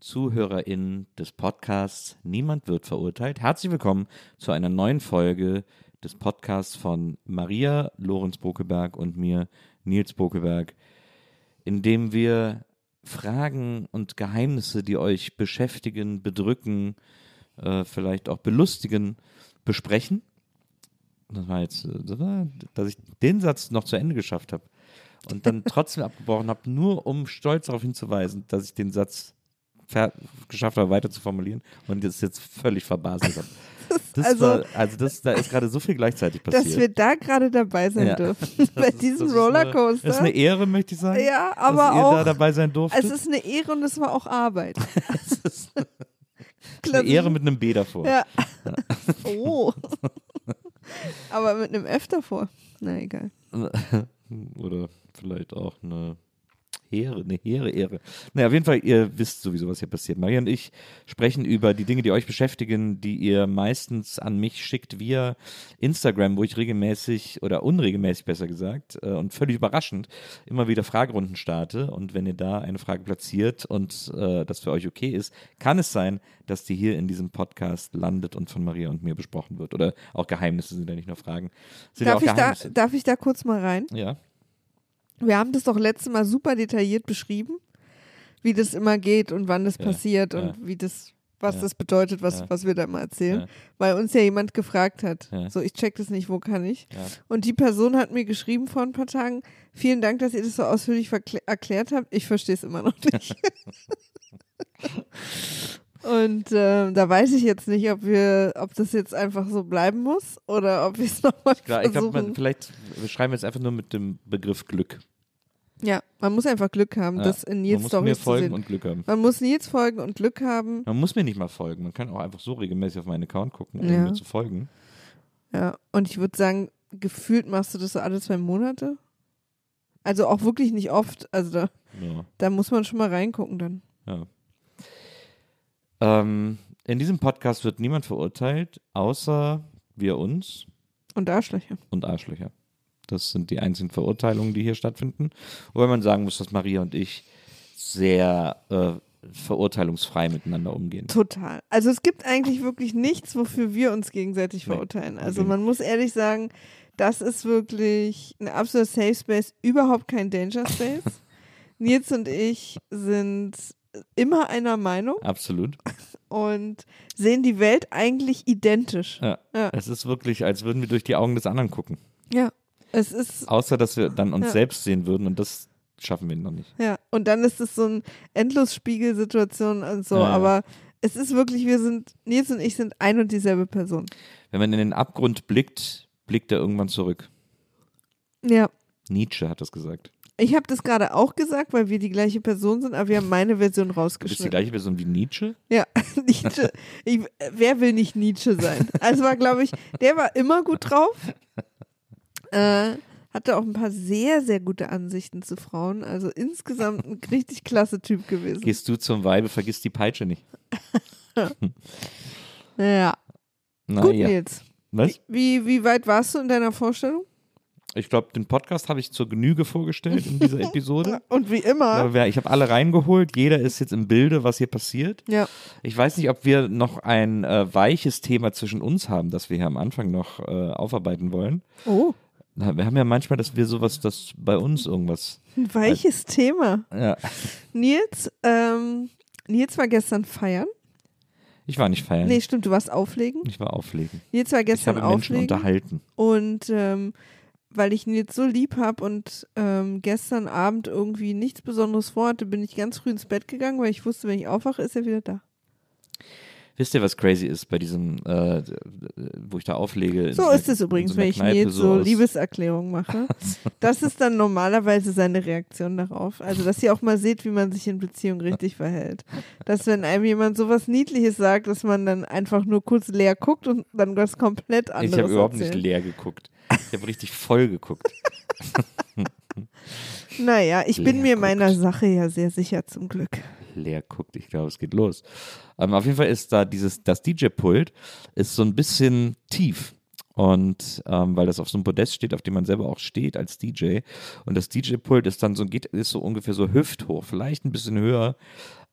ZuhörerInnen des Podcasts Niemand wird verurteilt. Herzlich willkommen zu einer neuen Folge des Podcasts von Maria Lorenz Bokeberg und mir, Nils Bokeberg, in dem wir Fragen und Geheimnisse, die euch beschäftigen, bedrücken, äh, vielleicht auch belustigen, besprechen. Das war jetzt, äh, dass ich den Satz noch zu Ende geschafft habe und dann trotzdem abgebrochen habe, nur um stolz darauf hinzuweisen, dass ich den Satz geschafft habe, weiter zu formulieren und das jetzt völlig verbaselt habe. Das also, war, also das, da ist gerade so viel gleichzeitig passiert. Dass wir da gerade dabei sein Ja. dürfen. Bei ist- diesem das ist Rollercoaster. Eine, das ist eine Ehre, möchte ich sagen. Ja, aber dass ihr auch- da dabei sein durftet. es ist eine Ehre und es war auch Arbeit. Es ist eine. Ehre mit einem B davor. Ja. Oh. aber mit einem F davor. Na egal. Oder vielleicht auch eine Ehre, eine hehre Ehre. Naja, auf jeden Fall, ihr wisst sowieso, was hier passiert. Maria und ich sprechen über die Dinge, die euch beschäftigen, die ihr meistens an mich schickt via Instagram, wo ich regelmäßig oder unregelmäßig besser gesagt äh, und völlig überraschend immer wieder Fragerunden starte. Und wenn ihr da eine Frage platziert und äh, das für euch okay ist, kann es sein, dass die hier in diesem Podcast landet und von Maria und mir besprochen wird. Oder auch Geheimnisse sind ja nicht nur Fragen. Ja Darf auch ich, da, darf ich da kurz mal rein? ja. Wir haben das doch letztes Mal super detailliert beschrieben, wie das immer geht und wann das Ja, passiert ja. und wie das, was Ja, das bedeutet, was, was wir da mal erzählen. Weil uns ja jemand gefragt hat. So, ich check das nicht, wo kann ich? Und die Person hat mir geschrieben vor ein paar Tagen, vielen Dank, dass ihr das so ausführlich erklärt habt. Ich verstehe es immer noch nicht. Und ähm, da weiß ich jetzt nicht, ob wir, ob das jetzt einfach so bleiben muss oder ob wir es nochmal Klar, ich glaube, versuchen. vielleicht wir schreiben jetzt einfach nur mit dem Begriff Glück. ja, man muss einfach Glück haben, Ja, das in Man Nils muss mir Storys zu folgen sehen. und Glück haben. Man muss Nils folgen und Glück haben. Man muss mir nicht mal folgen. Man kann auch einfach so regelmäßig auf meinen Account gucken, um Ja. mir zu folgen. Ja, und ich würde sagen, gefühlt machst du das so alle zwei Monate. Also auch wirklich nicht oft. Also da, Ja. da muss man schon mal reingucken dann. ja. Ähm, in diesem Podcast wird niemand verurteilt, außer wir uns Und Arschlöcher. und Arschlöcher. Das sind die einzigen Verurteilungen, die hier stattfinden. Wobei man sagen muss, dass Maria und ich sehr äh, verurteilungsfrei miteinander umgehen. Total. Also es gibt eigentlich wirklich nichts, wofür wir uns gegenseitig Nee, verurteilen. Also okay. man muss ehrlich sagen, das ist wirklich ein absoluter Safe Space, überhaupt kein Danger Space. Nils und ich sind immer einer Meinung Absolut. und sehen die Welt eigentlich identisch. Ja. Ja. Es ist wirklich, als würden wir durch die Augen des anderen gucken. Ja. Es ist Außer, dass wir dann uns Ja. selbst sehen würden und das schaffen wir noch nicht. Ja, und dann ist es so ein Endlosspiegelsituation und so, ja. aber es ist wirklich, wir sind, Nils und ich sind ein und dieselbe Person. Wenn man in den Abgrund blickt, blickt er irgendwann zurück. Ja. Nietzsche hat das gesagt. Ich habe das gerade auch gesagt, weil wir die gleiche Person sind, aber wir haben meine Version Du bist die rausgeschnitten. gleiche Person wie Nietzsche? Ja, Nietzsche. Ich, wer will nicht Nietzsche sein? Also war, glaube ich, der war immer gut drauf. Äh, Hatte auch ein paar sehr, sehr gute Ansichten zu Frauen. Also insgesamt ein richtig klasse Typ gewesen. Gehst du zum Weibe, vergiss die Peitsche nicht. Ja. Na, Gut, ja. Nils. Was? Wie, wie weit warst du in deiner Vorstellung? Ich glaube, den Podcast habe ich zur Genüge vorgestellt in dieser Episode. Und wie immer. Ich habe alle reingeholt. Jeder ist jetzt im Bilde, was hier passiert. Ja. Ich weiß nicht, ob wir noch ein äh, weiches Thema zwischen uns haben, das wir hier am Anfang noch äh, aufarbeiten wollen. Oh, Na, Wir haben ja manchmal, dass wir sowas, dass bei uns irgendwas. ein weiches Thema. Ja. Nils, ähm, Nils war gestern feiern. Ich war nicht feiern. Nee, stimmt, du warst auflegen. Ich war auflegen. Nils war Ich gestern habe Menschen auflegen. unterhalten. Und ähm, weil ich Nils so lieb habe und ähm, gestern Abend irgendwie nichts Besonderes vorhatte, bin ich ganz früh ins Bett gegangen, weil ich wusste, wenn ich aufwache, ist er wieder da. Wisst ihr, was crazy ist bei diesem, äh, wo ich da auflege? So ist es übrigens, so wenn ich Kneipe Nils so Liebeserklärungen mache. Das ist dann normalerweise seine Reaktion darauf. Also, dass ihr auch mal seht, wie man sich in Beziehung richtig verhält. Dass, wenn einem jemand sowas Niedliches sagt, dass man dann einfach nur kurz leer guckt und dann was komplett anderes Ich habe überhaupt erzählt. nicht leer geguckt. Ich habe richtig voll geguckt. Naja, ich bin Leer mir meiner Sache ja sehr sicher zum Glück. leer guckt. Ich glaube, es geht los. Ähm, auf jeden Fall ist da dieses, das DJ-Pult ist so ein bisschen tief. Und ähm, weil das auf so einem Podest steht, auf dem man selber auch steht als DJ. Und das DJ-Pult ist dann so, geht, ist so ungefähr so hüfthoch, vielleicht ein bisschen höher.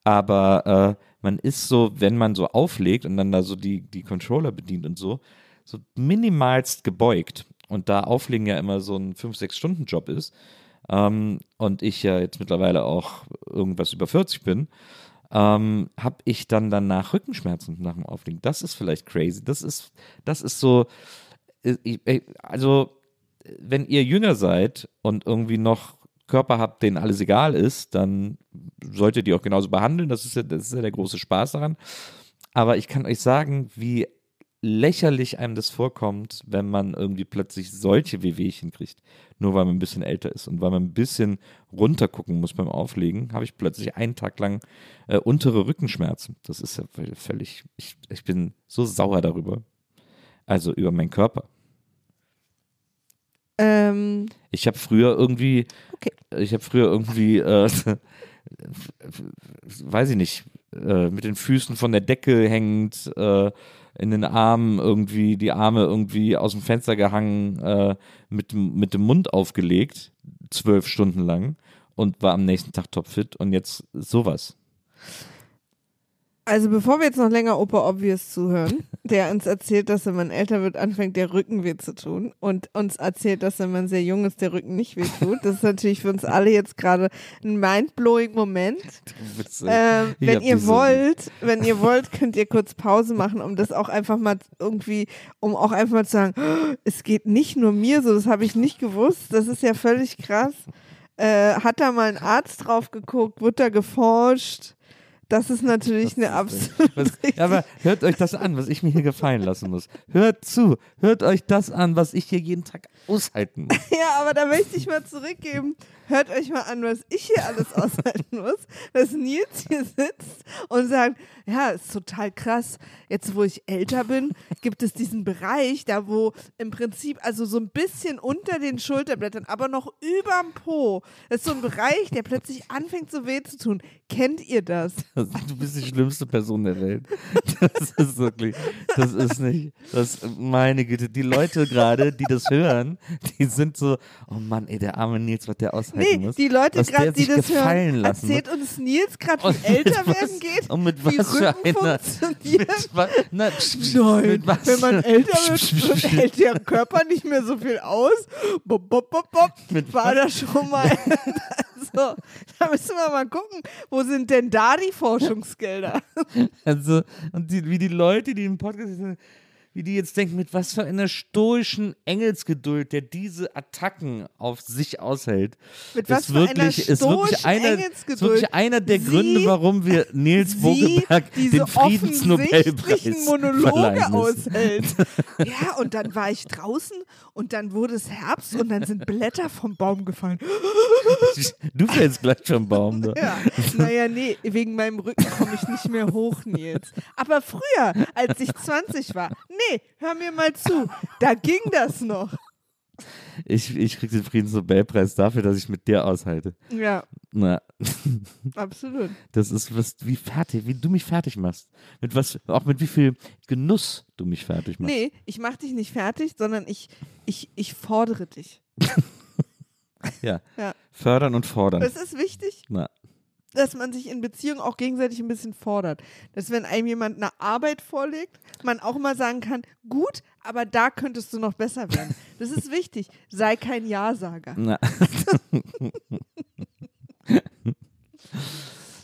Aber äh, man ist so, wenn man so auflegt und dann da so die, die Controller bedient und so, so minimalst gebeugt. Und da Auflegen ja immer so ein 5-6-Stunden-Job ist, ähm, und ich ja jetzt mittlerweile auch irgendwas über 40 bin, ähm, habe ich dann danach Rückenschmerzen nach dem Auflegen. Das ist vielleicht crazy. Das ist, das ist so, äh, ich, äh, also wenn ihr jünger seid und irgendwie noch Körper habt, denen alles egal ist, dann solltet ihr auch genauso behandeln. Das ist ja, das ist ja der große Spaß daran. Aber ich kann euch sagen, wie lächerlich einem das vorkommt, wenn man irgendwie plötzlich solche Wehwehchen kriegt. Nur weil man ein bisschen älter ist und weil man ein bisschen runtergucken muss beim Auflegen, habe ich plötzlich einen Tag lang äh, untere Rückenschmerzen. Das ist ja völ- völlig, ich, ich bin so sauer darüber. Also über meinen Körper. Ähm, Ich habe früher irgendwie, Okay. ich habe früher irgendwie, äh, weiß ich nicht, äh, mit den Füßen von der Decke hängend, äh, in den Armen irgendwie, die Arme irgendwie aus dem Fenster gehangen, äh, mit, mit dem Mund aufgelegt, zwölf Stunden lang und war am nächsten Tag topfit und jetzt sowas. Also bevor wir jetzt noch länger Opa Obvious zuhören, der uns erzählt, dass wenn man älter wird, anfängt der Rücken weh zu tun und uns erzählt, dass wenn man sehr jung ist, der Rücken nicht weh tut. Das ist natürlich für uns alle jetzt gerade ein mindblowing Moment. Ähm, wenn ihr wollt, wenn ihr wollt, könnt ihr kurz Pause machen, um das auch einfach mal irgendwie, um auch einfach mal zu sagen, "Oh, es geht nicht nur mir so, das habe ich nicht gewusst, das ist ja völlig krass. Äh, hat da mal ein Arzt drauf geguckt, wird da geforscht? Das ist natürlich eine absolute. Was, aber hört euch das an, was ich mir hier gefallen lassen muss. Hört zu, hört euch das an, was ich hier jeden Tag aushalten muss. Ja, aber da möchte ich mal zurückgeben. Hört euch mal an, was ich hier alles aushalten muss, dass Nils hier sitzt und sagt, ja, ist total krass. Jetzt, wo ich älter bin, gibt es diesen Bereich, da wo im Prinzip, also so ein bisschen unter den Schulterblättern, aber noch überm Po, das ist so ein Bereich, der plötzlich anfängt so weh zu tun. Kennt ihr das? Du bist die schlimmste Person der Welt. Das ist wirklich, das ist nicht, das, meine Güte, die Leute gerade, die das hören, die sind so, oh Mann, ey, der arme Nils, was der aushalten Nee, muss. die Leute gerade, die das hören, lassen erzählt uns Nils gerade, wie älter werden geht, und mit wie was Rücken funktioniert. Mit, wa- na, Nein, mit was wenn man älter wird, hält der Körper nicht mehr so viel aus. Bop, bop, bop, bop. Mit War das schon mal. also, da müssen wir mal gucken, wo sind denn da die Forschungsgelder? Also, und die, wie die Leute, die im Podcast sind, wie die jetzt denken, mit was für einer stoischen Engelsgeduld, der diese Attacken auf sich aushält. Mit ist was für einer wirklich, ist wirklich stoischen einer, ist Engelsgeduld wirklich einer der Sie- Gründe, warum wir Nils Sie Bogeberg den Friedensnobelpreis Monologe aushält. ja, und dann war ich draußen und dann wurde es Herbst und dann sind Blätter vom Baum gefallen. Du fällst gleich vom Baum. Da. Ja, naja, nee, wegen meinem Rücken komme ich nicht mehr hoch, Nils. Aber früher, als ich 20 war, nee, hör mir mal zu, da ging das noch. Ich, ich krieg den Friedensnobelpreis dafür, dass ich mit dir aushalte. Ja, Na, absolut. das ist was, wie fertig, wie du mich fertig machst. Mit was, auch mit wie viel Genuss du mich fertig machst. Nee, ich mach dich nicht fertig, sondern ich, ich, ich fordere dich. Ja. Ja. Fördern und fordern. Das ist wichtig, Na, dass man sich in Beziehungen auch gegenseitig ein bisschen fordert. Dass wenn einem jemand eine Arbeit vorlegt, man auch mal sagen kann, gut, aber da könntest du noch besser werden. Das ist wichtig. Sei kein Ja-Sager. na.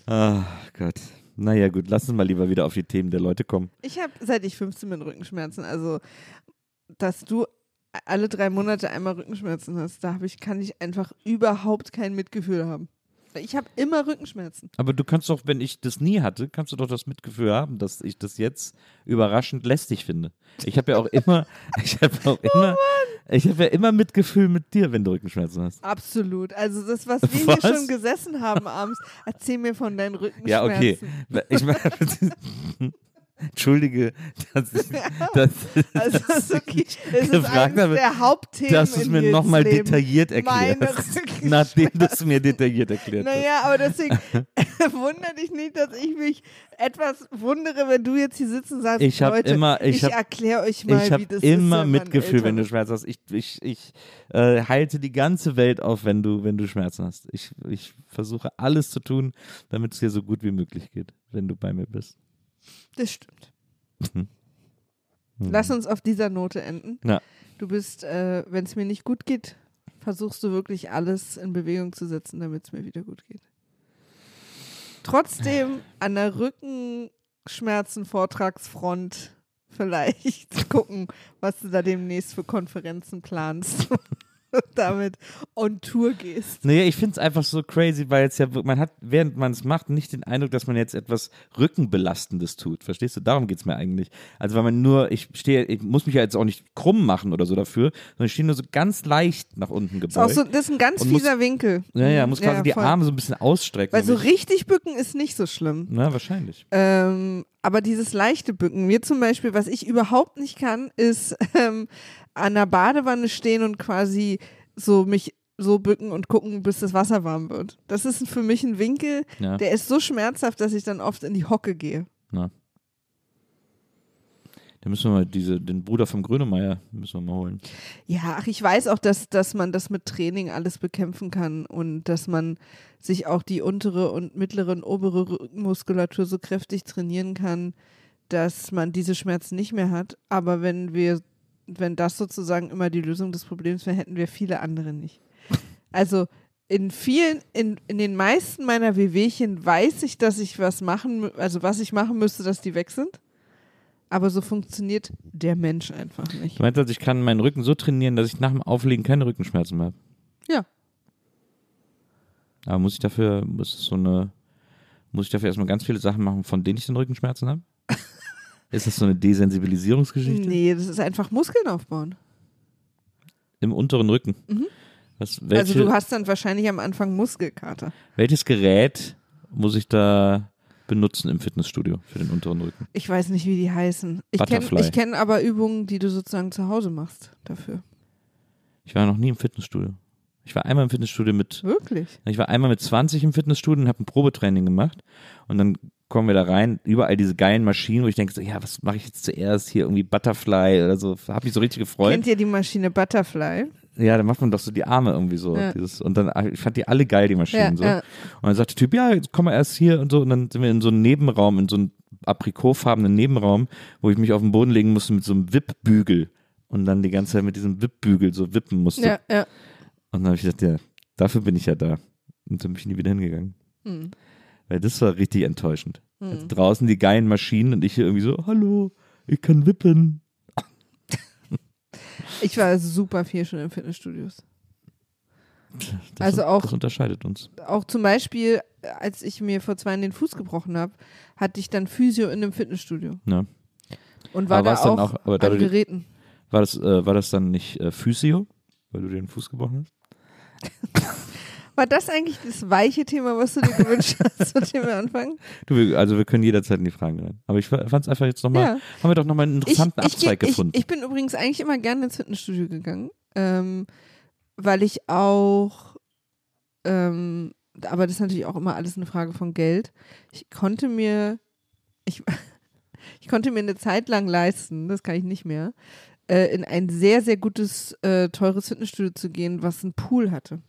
Ah, Gott. Naja, gut, lass uns mal lieber wieder auf die Themen der Leute kommen. Ich habe, seit ich 15 bin, Rückenschmerzen. Also, dass du alle drei Monate einmal Rückenschmerzen hast, da ich, kann ich einfach überhaupt kein Mitgefühl haben. Ich habe immer Rückenschmerzen. Aber du kannst doch, wenn ich das nie hatte, kannst du doch das Mitgefühl haben, dass ich das jetzt überraschend lästig finde. Ich habe ja auch immer, ich habe auch Oh immer, ich habe ja immer Mitgefühl mit dir, wenn du Rückenschmerzen hast. Absolut. Also das, was wir Was? hier schon gesessen haben abends, erzähl mir von deinen Rückenschmerzen. Ja, okay. Ich meine, Entschuldige, dass ich, dass, Also das ist wirklich, es gefragt habe, der Hauptthemen dass du es mir nochmal detailliert erklärst. Nachdem du es mir detailliert erklärt hast. Naja, aber deswegen wundere dich nicht, dass ich mich etwas wundere, wenn du jetzt hier sitzen und sagst, Ich Leute, immer- ich ich erkläre euch mal, Ich wie habe das ist. immer wenn man Mitgefühl, älter wenn du. Schmerzen hast. Ich, ich, ich äh, halte die ganze Welt auf, wenn du, wenn du Schmerzen hast. Ich, ich versuche alles zu tun, damit es dir so gut wie möglich geht, wenn du bei mir bist. Das stimmt. Mhm. Lass uns auf dieser Note enden. Ja. Du bist, äh, wenn es mir nicht gut geht, versuchst du wirklich alles in Bewegung zu setzen, damit es mir wieder gut geht. Trotzdem an der Rückenschmerzen-Vortragsfront vielleicht gucken, was du da demnächst für Konferenzen planst damit on Tour gehst. Naja, ich finde es einfach so crazy, weil jetzt ja, man hat, während man es macht, nicht den Eindruck, dass man jetzt etwas Rückenbelastendes tut. Verstehst du? Darum geht es mir eigentlich. Also, weil man nur, ich stehe, ich muss mich ja jetzt auch nicht krumm machen oder so dafür, sondern ich stehe nur so ganz leicht nach unten Das ist, auch gebeugt. so, das ist ein ganz Und muss- fieser Winkel. ja, ja, muss quasi die voll. Arme so ein bisschen ausstrecken. Weil so richtig bücken ist nicht so schlimm. Na, wahrscheinlich. Ähm, aber dieses leichte Bücken, mir zum Beispiel, was ich überhaupt nicht kann, ist ähm, an der Badewanne stehen und quasi so mich so bücken und gucken, bis das Wasser warm wird. Das ist für mich ein Winkel, Ja. der ist so schmerzhaft, dass ich dann oft in die Hocke gehe. Na. Da müssen wir mal diese, den Bruder vom Grönemeyer müssen wir mal holen. Ja, ach, ich weiß auch, dass, dass man das mit Training alles bekämpfen kann und dass man sich auch die untere und mittlere und obere Rückenmuskulatur so kräftig trainieren kann, dass man diese Schmerzen nicht mehr hat. Aber wenn wir, wenn das sozusagen immer die Lösung des Problems wäre, hätten wir viele andere nicht. Also in vielen, in, in den meisten meiner Wehwehchen weiß ich, dass ich was machen, also was ich machen müsste, dass die weg sind. Aber so funktioniert der Mensch einfach nicht. Du meinst also, ich kann meinen Rücken so trainieren, dass ich nach dem Auflegen keine Rückenschmerzen mehr habe? Ja. Aber muss ich dafür, muss so eine, muss ich dafür erstmal ganz viele Sachen machen, von denen ich den Rückenschmerzen habe? Ist das so eine Desensibilisierungsgeschichte? Nee, das ist einfach Muskeln aufbauen. Im unteren Rücken? Was, welche, also du hast dann wahrscheinlich am Anfang Muskelkater. welches Gerät muss ich da benutzen im Fitnessstudio für den unteren Rücken? Ich weiß nicht, wie die heißen. Ich kenne kenn aber Übungen, die du sozusagen zu Hause machst dafür. Ich war noch nie im Fitnessstudio. Ich war einmal im Fitnessstudio mit Wirklich? Ich war einmal mit 20 im Fitnessstudio und habe ein Probetraining gemacht. Und dann kommen wir da rein, überall diese geilen Maschinen, wo ich denke, so, ja, was mache ich jetzt zuerst hier irgendwie Butterfly oder so. Habe mich so richtig gefreut. Kennt ihr die Maschine Butterfly? Ja, dann macht man doch so die Arme irgendwie so. Ja. Dieses, und dann, ich fand die alle geil, die Maschinen Ja, so. ja. Und dann sagt der Typ, ja, jetzt kommen wir erst hier und so. Und dann sind wir in so einem Nebenraum, in so einem aprikotfarbenen Nebenraum, wo ich mich auf den Boden legen musste mit so einem Wippbügel. Und dann die ganze Zeit mit diesem Wippbügel so wippen musste. Ja, ja. Und dann habe ich gedacht, ja, dafür bin ich ja da. Und dann bin ich nie wieder hingegangen. Hm. Weil das war richtig enttäuschend. Also draußen die geilen Maschinen und ich hier irgendwie so, hallo, ich kann wippen. Ich war super viel schon in Fitnessstudios. Das, Also auch- Das unterscheidet uns. Auch zum Beispiel, als ich mir vor zwei Jahren den Fuß gebrochen habe, hatte ich dann Physio in einem Fitnessstudio. Ja. Und war Aber da auch, auch- aber da an du die- Geräten. War das, äh, war das dann nicht äh, Physio, weil du dir den Fuß gebrochen hast? War das eigentlich das weiche Thema, was du dir gewünscht hast, mit dem wir anfangen? Du, also wir können jederzeit in die Fragen rein. Aber ich fand es einfach jetzt nochmal, Ja. haben wir doch nochmal einen interessanten ich, Abzweig geh- gefunden. Ich, ich bin übrigens eigentlich immer gerne ins Fitnessstudio gegangen, ähm, weil ich auch, ähm, aber das ist natürlich auch immer alles eine Frage von Geld. Ich konnte mir, ich, ich konnte mir eine Zeit lang leisten, das kann ich nicht mehr, äh, in ein sehr, sehr gutes, äh, teures Fitnessstudio zu gehen, was einen Pool hatte.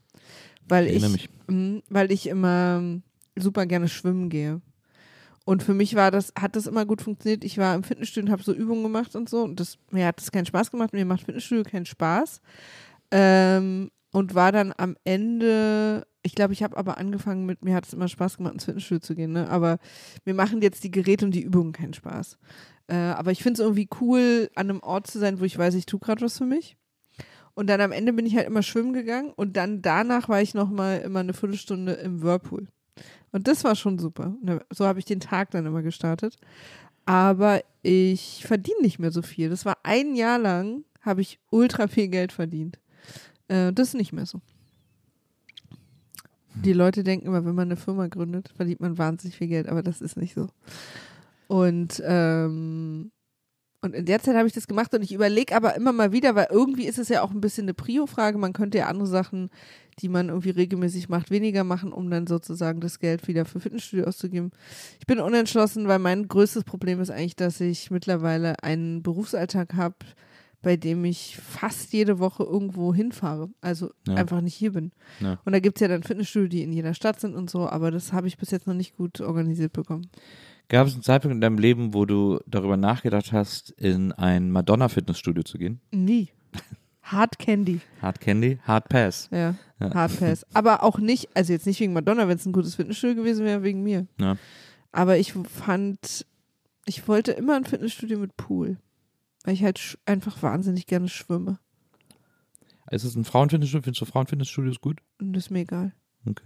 Weil Ich ich, weil ich immer super gerne schwimmen gehe. Und für mich war das, hat das immer gut funktioniert. Ich war im Fitnessstudio und habe so Übungen gemacht und so. Und das, mir hat das keinen Spaß gemacht. Mir macht Fitnessstudio keinen Spaß. Ähm, und war dann am Ende, ich glaube, ich habe aber angefangen mit, mir hat es immer Spaß gemacht, ins Fitnessstudio zu gehen. Ne? Aber mir machen jetzt die Geräte und die Übungen keinen Spaß. Äh, aber ich finde es irgendwie cool, an einem Ort zu sein, wo ich weiß, ich tue gerade was für mich. Und dann am Ende bin ich halt immer schwimmen gegangen und dann danach war ich nochmal immer eine Viertelstunde im Whirlpool. Und das war schon super. So habe ich den Tag dann immer gestartet. Aber ich verdiene nicht mehr so viel. Das war ein Jahr lang, habe ich ultra viel Geld verdient. Äh, das ist nicht mehr so. Die Leute denken immer, wenn man eine Firma gründet, verdient man wahnsinnig viel Geld, aber das ist nicht so. Und ähm, und in der Zeit habe ich das gemacht und ich überlege aber immer mal wieder, weil irgendwie ist es ja auch ein bisschen eine Prio-Frage. Man könnte ja andere Sachen, die man irgendwie regelmäßig macht, weniger machen, um dann sozusagen das Geld wieder für Fitnessstudio auszugeben. Ich bin unentschlossen, weil mein größtes Problem ist eigentlich, dass ich mittlerweile einen Berufsalltag habe, bei dem ich fast jede Woche irgendwo hinfahre. Also Ja. einfach nicht hier bin. Ja. Und da gibt es ja dann Fitnessstudio, die in jeder Stadt sind und so, aber das habe ich bis jetzt noch nicht gut organisiert bekommen. Gab es einen Zeitpunkt in deinem Leben, wo du darüber nachgedacht hast, in ein Madonna-Fitnessstudio zu gehen? Nie. Hard Candy. Hard Candy, Hard Pass. Ja, Ja. Hard Pass. Aber auch nicht, also jetzt nicht wegen Madonna, wenn es ein gutes Fitnessstudio gewesen wäre, wegen mir. Ja. Aber ich fand, ich wollte immer ein Fitnessstudio mit Pool. Weil ich halt einfach wahnsinnig gerne schwimme. Ist es ein Frauenfitnessstudio? Findest du Frauenfitnessstudios gut? Und das ist mir egal. Okay.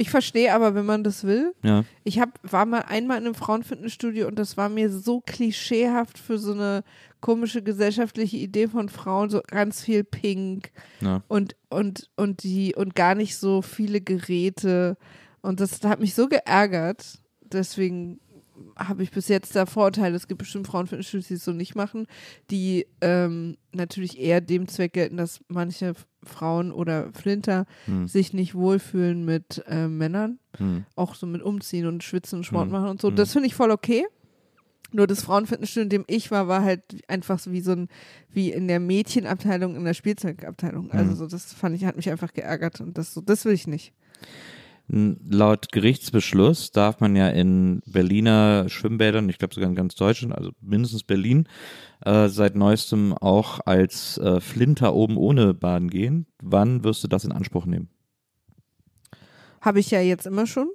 Ich verstehe aber, wenn man das will. Ja. Ich hab, war mal einmal in einem Frauenfitnessstudio und das war mir so klischeehaft für so eine komische gesellschaftliche Idee von Frauen, so ganz viel Pink ja. und, und, und die und gar nicht so viele Geräte. Und das hat mich so geärgert. Deswegen habe ich bis jetzt da Vorurteile. Es gibt bestimmt Frauenfitnessstudios, die es so nicht machen, die ähm, natürlich eher dem Zweck gelten, dass manche Frauen oder Flinter Hm. sich nicht wohlfühlen mit äh, Männern. Hm. Auch so mit Umziehen und Schwitzen und Sport Hm. machen und so. Hm. Das finde ich voll okay. Nur das Frauenfitnessstudio, in dem ich war, war halt einfach so wie so ein, wie in der Mädchenabteilung, in der Spielzeugabteilung. Also Mhm. so, das fand ich, hat mich einfach geärgert und das so, das will ich nicht. Laut Gerichtsbeschluss darf man ja in Berliner Schwimmbädern, ich glaube sogar in ganz Deutschland, also mindestens Berlin, äh, seit neuestem auch als äh, Flinter oben ohne baden gehen. Wann wirst du das in Anspruch nehmen? Habe ich ja jetzt immer schon.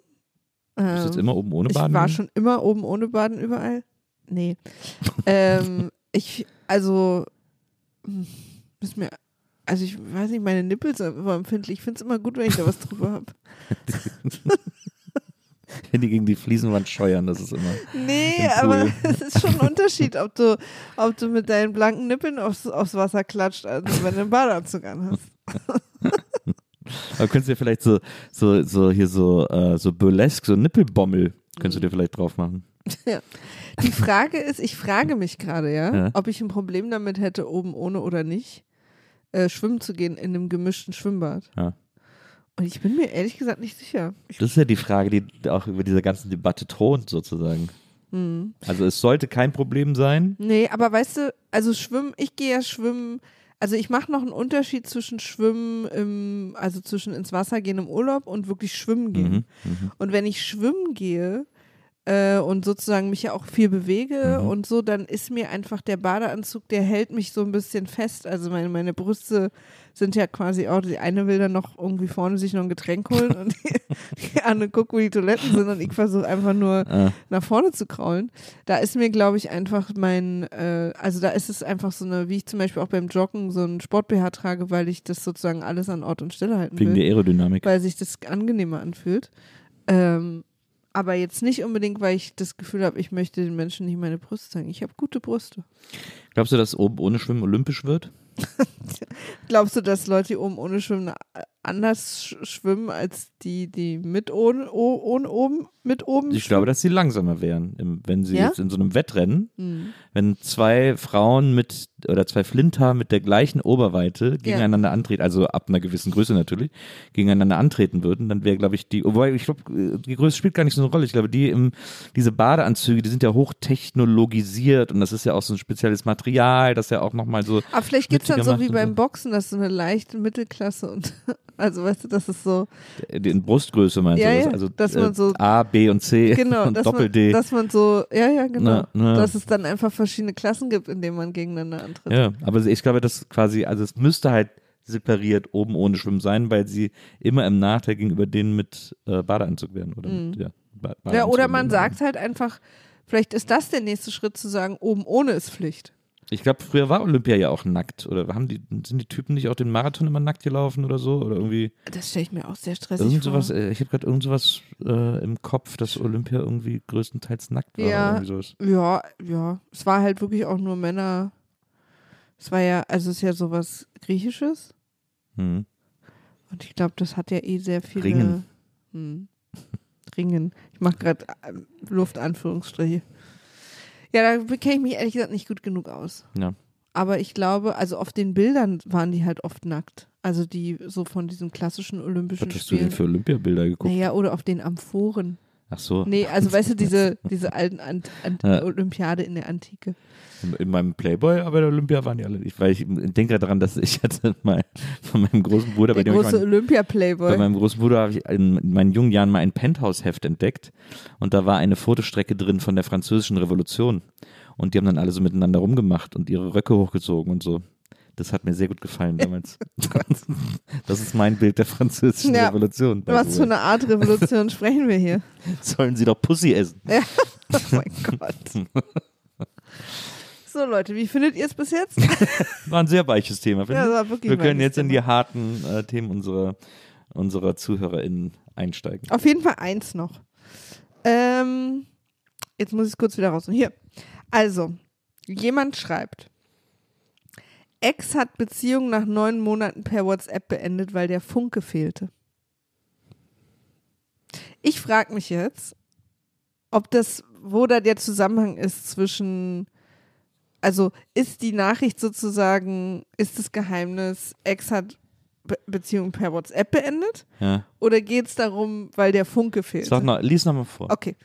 Bist du jetzt Ähm, immer oben ohne ich baden? war gehen? schon immer oben ohne Baden überall. Nee. ähm, ich, also, hm, ist mir, also ich weiß nicht, meine Nippel sind immer empfindlich. Ich finde es immer gut, wenn ich da was drüber habe. Wenn die gegen die Fliesenwand scheuern, das ist immer. Nee, Im aber es ist schon ein Unterschied, ob du, ob du mit deinen blanken Nippeln aufs, aufs Wasser klatscht, als wenn du einen Badeanzug anhast. Aber könntest du dir vielleicht so, so, so hier so, äh, so burlesque, so Nippelbommel, könntest du Mhm. dir vielleicht drauf machen. Die Frage ist, ich frage mich gerade, ja, Ja. ob ich ein Problem damit hätte, oben ohne oder nicht, äh, schwimmen zu gehen in einem gemischten Schwimmbad. Ja. Und ich bin mir ehrlich gesagt nicht sicher. Ich, Das ist ja die Frage, die auch über dieser ganzen Debatte thront, sozusagen. hm. Also es sollte kein Problem sein. Nee, aber weißt du, also schwimmen, ich gehe ja schwimmen, also ich mache noch einen Unterschied zwischen Schwimmen im, also zwischen ins Wasser gehen im Urlaub und wirklich schwimmen gehen. Mhm, mhm. Und wenn ich schwimmen gehe äh, und sozusagen mich ja auch viel bewege Mhm. und so, dann ist mir einfach der Badeanzug, der hält mich so ein bisschen fest. Also meine, meine Brüste sind ja quasi auch, die eine will dann noch irgendwie vorne sich noch ein Getränk holen und die, die andere guckt, wo die Toiletten sind und ich versuche einfach nur Ah, nach vorne zu kraulen. Da ist mir, glaube ich, einfach mein, äh, also da ist es einfach so eine, wie ich zum Beispiel auch beim Joggen so ein Sport-BH trage, weil ich das sozusagen alles an Ort und Stelle halten wegen will der Aerodynamik. weil sich das angenehmer anfühlt. Ähm, aber jetzt nicht unbedingt, weil ich das Gefühl habe, ich möchte den Menschen nicht meine Brüste zeigen. Ich habe gute Brüste. Glaubst du, dass oben ohne Schwimmen olympisch wird? Glaubst du, dass Leute, die oben ohne Schwimmen anders sch schwimmen als die, die mit ohne, oh- ohne oben, mit oben. Ich glaube, dass sie langsamer wären, wenn sie Ja? jetzt in so einem Wettrennen, Hm. wenn zwei Frauen mit oder zwei Flinter mit der gleichen Oberweite gegeneinander antreten, also ab einer gewissen Größe natürlich, gegeneinander antreten würden, dann wäre, glaube ich, die, wobei ich glaube, die Größe spielt gar nicht so eine Rolle. Ich glaube, die im, diese Badeanzüge, die sind ja hochtechnologisiert und das ist ja auch so ein spezielles Material, das ja auch nochmal so Aber vielleicht gibt es dann so wie beim. Boxen, dass so eine leichte Mittelklasse und also weißt du, das ist so, in Brustgröße meinst Ja, du ja, das? Also dass man äh, so- A, B und C genau, und dass Doppel man, D. dass man so, ja, ja, genau, Na, na. dass es dann einfach verschiedene Klassen gibt, in denen man gegeneinander antritt. Ja, aber ich glaube, das quasi, also es müsste halt separiert oben ohne Schwimmen sein, weil sie immer im Nachteil gegenüber denen mit äh, Badeanzug wären. Oder mit, ja, Ba- Ja, Badeanzug oder man wären. sagt halt einfach, vielleicht ist das der nächste Schritt zu sagen, oben ohne ist Pflicht. Ich glaube, früher war Olympia ja auch nackt. Oder haben die, sind die Typen nicht auch den Marathon immer nackt gelaufen oder so? Oder irgendwie Das stelle ich mir auch sehr stressig irgend vor. sowas, äh, ich habe gerade irgend sowas äh, im Kopf, dass Olympia irgendwie größtenteils nackt war. Ja. Ja, ja. Es war halt wirklich auch nur Männer. Es war ja, also es ist ja sowas Griechisches. Hm. Und ich glaube, das hat ja eh sehr viele. Ringen. Hm. Ringen. Ich mache gerade Luftanführungsstriche. Ja, da kenne ich mich ehrlich gesagt nicht gut genug aus. Ja. Aber ich glaube, also auf den Bildern waren die halt oft nackt. Also die so von diesen klassischen Olympischen Was hast du denn Spielen. für Olympiabilder geguckt? Naja, oder auf den Amphoren. Ach so. Nee, also weißt du, diese, diese alten Ant Ant Ja. Olympiade in der Antike. In- In meinem Playboy, aber der Olympia waren die alle nicht. Weil ich denke gerade daran, dass ich hatte mal von meinem großen Bruder, bei Der dem ich große mein, Olympia-Playboy. bei meinem großen Bruder habe ich in meinen jungen Jahren mal ein Penthouse-Heft entdeckt und da war eine Fotostrecke drin von der französischen Revolution und die haben dann alle so miteinander rumgemacht und ihre Röcke hochgezogen und so. Das hat mir sehr gut gefallen damals. das ist mein Bild der französischen Ja. Revolution. Was für eine Art Revolution sprechen wir hier? Sollen sie doch Pussy essen. Oh mein Gott. So Leute, wie findet ihr es bis jetzt? War ein sehr weiches Thema, Ja, war wirklich Wir können jetzt in Thema. die harten äh, Themen unserer, unserer ZuhörerInnen einsteigen. Auf jeden Fall eins noch. Ähm, jetzt muss ich es kurz wieder raus. Hier. Also, jemand schreibt. Ex hat Beziehung nach neun Monaten per WhatsApp beendet, weil der Funke fehlte. Ich frage mich jetzt, ob das, wo da der Zusammenhang ist zwischen, also ist die Nachricht sozusagen, ist das Geheimnis, Ex hat Be Beziehung per WhatsApp beendet? Ja. Oder geht es darum, weil der Funke fehlt? Sag noch, lies nochmal vor. Okay.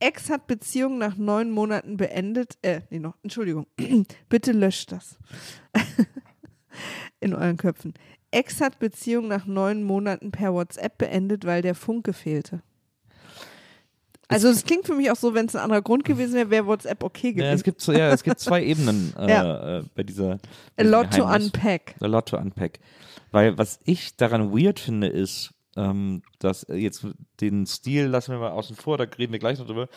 Ex hat Beziehung nach neun Monaten beendet. Äh, nee, noch, Entschuldigung. Bitte löscht das. In euren Köpfen. Ex hat Beziehung nach neun Monaten per WhatsApp beendet, weil der Funke fehlte. Also es klingt für mich auch so, wenn es ein anderer Grund gewesen wäre, wäre WhatsApp okay Ja, es gewesen. gibt, ja, es gibt zwei Ebenen äh, Ja. äh, bei dieser. A bei diesem lot to Geheimnis. unpack. A lot to unpack. Weil was ich daran weird finde, ist, ähm, dass äh, jetzt den Stil lassen wir mal außen vor, da reden wir gleich noch drüber.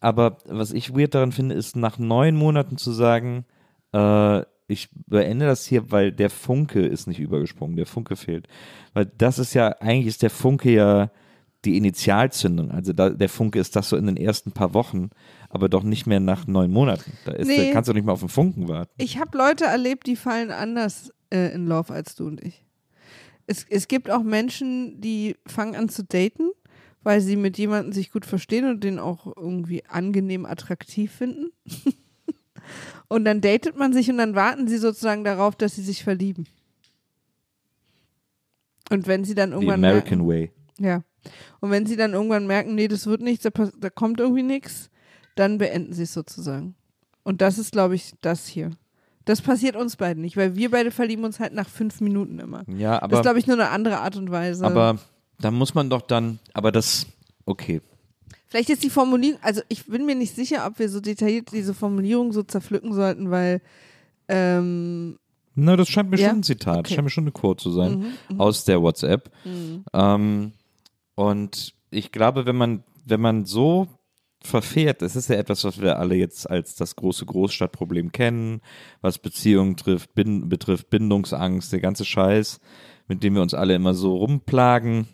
Aber was ich weird daran finde, ist nach neun Monaten zu sagen, äh, ich beende das hier, weil der Funke ist nicht übergesprungen, der Funke fehlt. Weil das ist ja, eigentlich ist der Funke ja die Initialzündung. Also da, der Funke ist das so in den ersten paar Wochen, aber doch nicht mehr nach neun Monaten. Da, ist, Nee. da kannst du nicht mehr auf den Funken warten. Ich habe Leute erlebt, die fallen anders äh, in Love als du und ich. Es, es gibt auch Menschen, die fangen an zu daten, weil sie mit jemandem sich gut verstehen und den auch irgendwie angenehm attraktiv finden. und dann datet man sich und dann warten sie sozusagen darauf, dass sie sich verlieben. Und wenn sie dann The irgendwann American merken, Way. ja. Und wenn sie dann irgendwann merken, nee, das wird nichts, da, da kommt irgendwie nichts, dann beenden sie es sozusagen. Und das ist, glaube ich, das hier. Das passiert uns beiden nicht, weil wir beide verlieben uns halt nach fünf Minuten immer. Ja, das aber ist, glaube ich, nur eine andere Art und Weise. Aber da muss man doch dann, aber das, okay. Vielleicht ist die Formulierung, also ich bin mir nicht sicher, ob wir so detailliert diese Formulierung so zerpflücken sollten, weil ähm, Na, das scheint mir Ja? schon ein Zitat, Okay. scheint mir schon eine Quote zu sein mhm, aus der WhatsApp. mhm. Ähm, und ich glaube, wenn man, wenn man so verfährt, das ist ja etwas, was wir alle jetzt als das große Großstadtproblem kennen, was Beziehungen trifft, bin, betrifft, Bindungsangst, der ganze Scheiß, mit dem wir uns alle immer so rumplagen,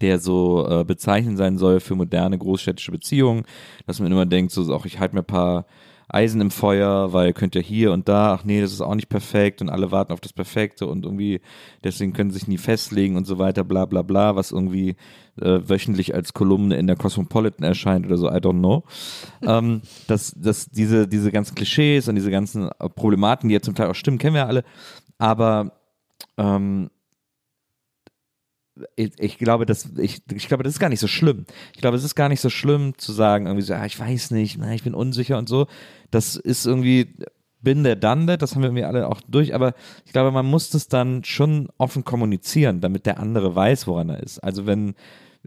der so äh, bezeichnend sein soll für moderne großstädtische Beziehungen, dass man immer denkt, so auch ich halte mir ein paar Eisen im Feuer, weil könnt ihr hier und da, ach nee, das ist auch nicht perfekt und alle warten auf das Perfekte und irgendwie deswegen können sie sich nie festlegen und so weiter, bla bla bla, was irgendwie äh, wöchentlich als Kolumne in der Cosmopolitan erscheint oder so, I don't know. ähm, dass, dass diese, diese ganzen Klischees und diese ganzen Problematen, die ja zum Teil auch stimmen, kennen wir ja alle, aber ähm, ich, ich, glaube, das, ich, ich glaube, das ist gar nicht so schlimm. Ich glaube, es ist gar nicht so schlimm zu sagen, irgendwie so, ah, ich weiß nicht, na, ich bin unsicher und so. Das ist irgendwie, bin der Dande, das haben wir irgendwie alle auch durch, aber ich glaube, man muss das dann schon offen kommunizieren, damit der andere weiß, woran er ist. Also wenn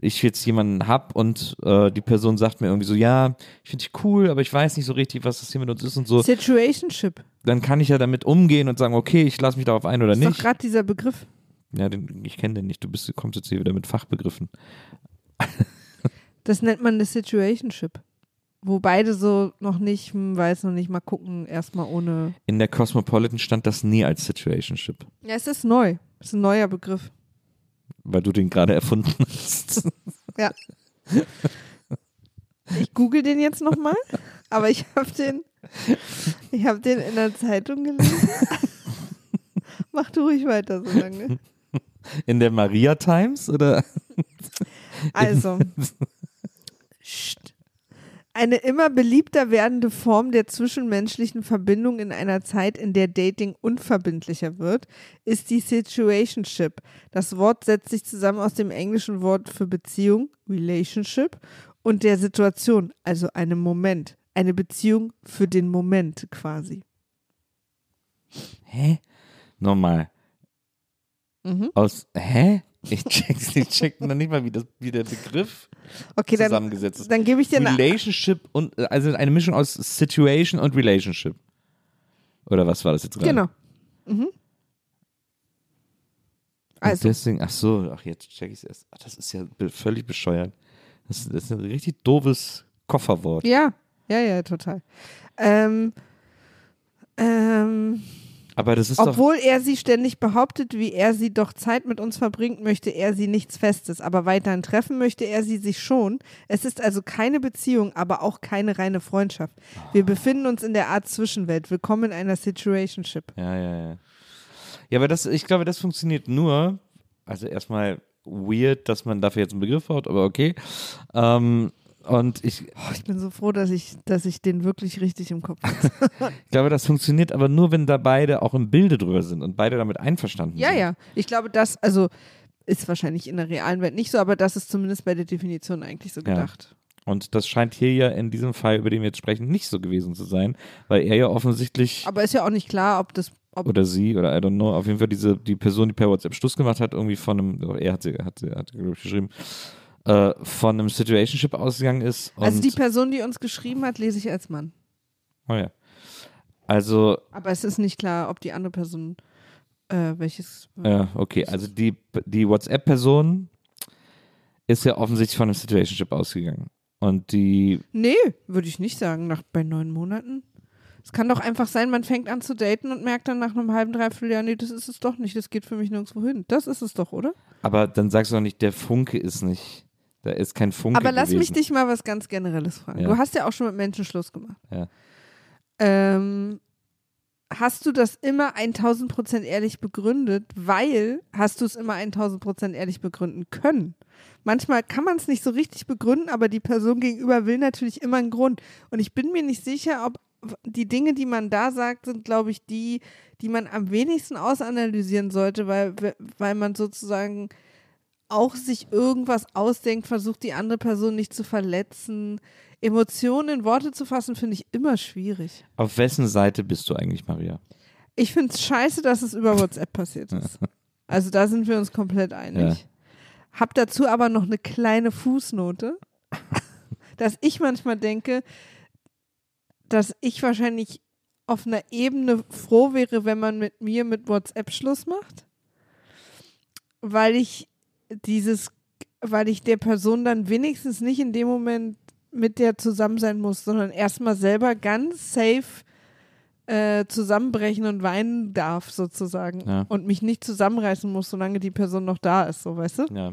ich jetzt jemanden hab und äh, die Person sagt mir irgendwie so, ja, ich finde dich cool, aber ich weiß nicht so richtig, was das hier mit uns ist und so, Situationship. dann kann ich ja damit umgehen und sagen, okay, ich lasse mich darauf ein oder Das ist doch nicht. gerade dieser Begriff. Ja, den, ich kenne den nicht. Du bist, kommst jetzt hier wieder mit Fachbegriffen. Das nennt man eine Situationship. Wo beide so noch nicht, hm, weiß noch nicht, mal gucken, erstmal ohne. In der Cosmopolitan stand das nie als Situationship, Ja, es ist neu. Es ist ein neuer Begriff. weil du den gerade erfunden hast. Ja. Ich google den jetzt nochmal, aber ich habe den, ich habe den in der Zeitung gelesen. Mach du ruhig weiter so lange. In der Maria Times oder? Also, eine immer beliebter werdende Form der zwischenmenschlichen Verbindung in einer Zeit, in der Dating unverbindlicher wird, ist die Situationship. Das Wort setzt sich zusammen aus dem englischen Wort für Beziehung, Relationship, und der Situation, also einem Moment. Eine Beziehung für den Moment quasi. Hä? Nochmal. Mhm. Aus, hä? Ich check, ich check noch nicht mal, wie, das, wie der Begriff Okay, dann, zusammengesetzt ist. dann gebe ich dir eine. Relationship und, also eine Mischung aus Situation und Relationship. Oder was war das jetzt gerade? Genau. Mhm. Und Also, deswegen, ach so, ach jetzt check ich es erst. Ach, das ist ja be völlig bescheuert. Das, das ist ein richtig doofes Kofferwort. ja, ja, ja, total. Ähm, Aber das ist. Obwohl er sie ständig behauptet, wie er sie doch Zeit mit uns verbringt, möchte er sie nichts Festes, aber weiterhin treffen möchte er sie sich schon. Es ist also keine Beziehung, aber auch keine reine Freundschaft. Wir befinden uns in der Art Zwischenwelt. Willkommen in einer Situationship. Ja, ja, ja. Ja, aber das, ich glaube, das funktioniert nur, also erstmal weird, dass man dafür jetzt einen Begriff braucht, aber okay. Ähm, und ich, Oh, ich bin so froh, dass ich, dass ich den wirklich richtig im Kopf habe. ich glaube, das funktioniert aber nur, wenn da beide auch im Bilde drüber sind und beide damit einverstanden ja, sind. ja. Ich glaube, das, also ist wahrscheinlich in der realen Welt nicht so, aber das ist zumindest bei der Definition eigentlich so Ja. gedacht. Und das scheint hier ja in diesem Fall, über den wir jetzt sprechen, nicht so gewesen zu sein, weil er ja offensichtlich Aber ist ja auch nicht klar, ob das, ob oder sie oder I don't know, auf jeden Fall diese die Person, die per WhatsApp Schluss gemacht hat, irgendwie von einem, oh, er hat sie, hat sie, hat sie glaube ich geschrieben, äh, von einem Situationship ausgegangen ist. Also die Person, die uns geschrieben hat, lese ich als Mann. oh ja. Also, Aber es ist nicht klar, ob die andere Person äh, welches. ja, okay, also die, die WhatsApp-Person ist ja offensichtlich von einem Situationship ausgegangen. Und die, Nee, würde ich nicht sagen, nach bei neun Monaten. Es kann doch einfach sein, man fängt an zu daten und merkt dann nach einem halben, dreiviertel Jahr, nee, das ist es doch nicht, das geht für mich nirgendwo hin. Das ist es doch, oder? aber dann sagst du doch nicht, der Funke ist nicht, da ist kein Funke Aber lass mich gewesen. dich mal was ganz Generelles fragen. Ja. Du hast ja auch schon mit Menschen Schluss gemacht. Ja. Ähm, hast du das immer 1000 Prozent ehrlich begründet, weil hast du es immer 1000 Prozent ehrlich begründen können? Manchmal kann man es nicht so richtig begründen, aber die Person gegenüber will natürlich immer einen Grund. Und ich bin mir nicht sicher, ob die Dinge, die man da sagt, sind, glaube ich, die, die man am wenigsten ausanalysieren sollte, weil, weil man sozusagen auch sich irgendwas ausdenkt, versucht die andere Person nicht zu verletzen. Emotionen in Worte zu fassen, finde ich immer schwierig. Auf wessen Seite bist du eigentlich, Maria? Ich finde es scheiße, dass es über WhatsApp passiert ist. Also da sind wir uns komplett einig. Ja. Hab dazu aber noch eine kleine Fußnote, dass ich manchmal denke, dass ich wahrscheinlich auf einer Ebene froh wäre, wenn man mit mir mit WhatsApp Schluss macht, weil ich dieses, weil ich der Person dann wenigstens nicht in dem Moment mit der zusammen sein muss, sondern erstmal selber ganz safe äh, zusammenbrechen und weinen darf, sozusagen. Ja. Und mich nicht zusammenreißen muss, solange die Person noch da ist, so weißt du? Ja.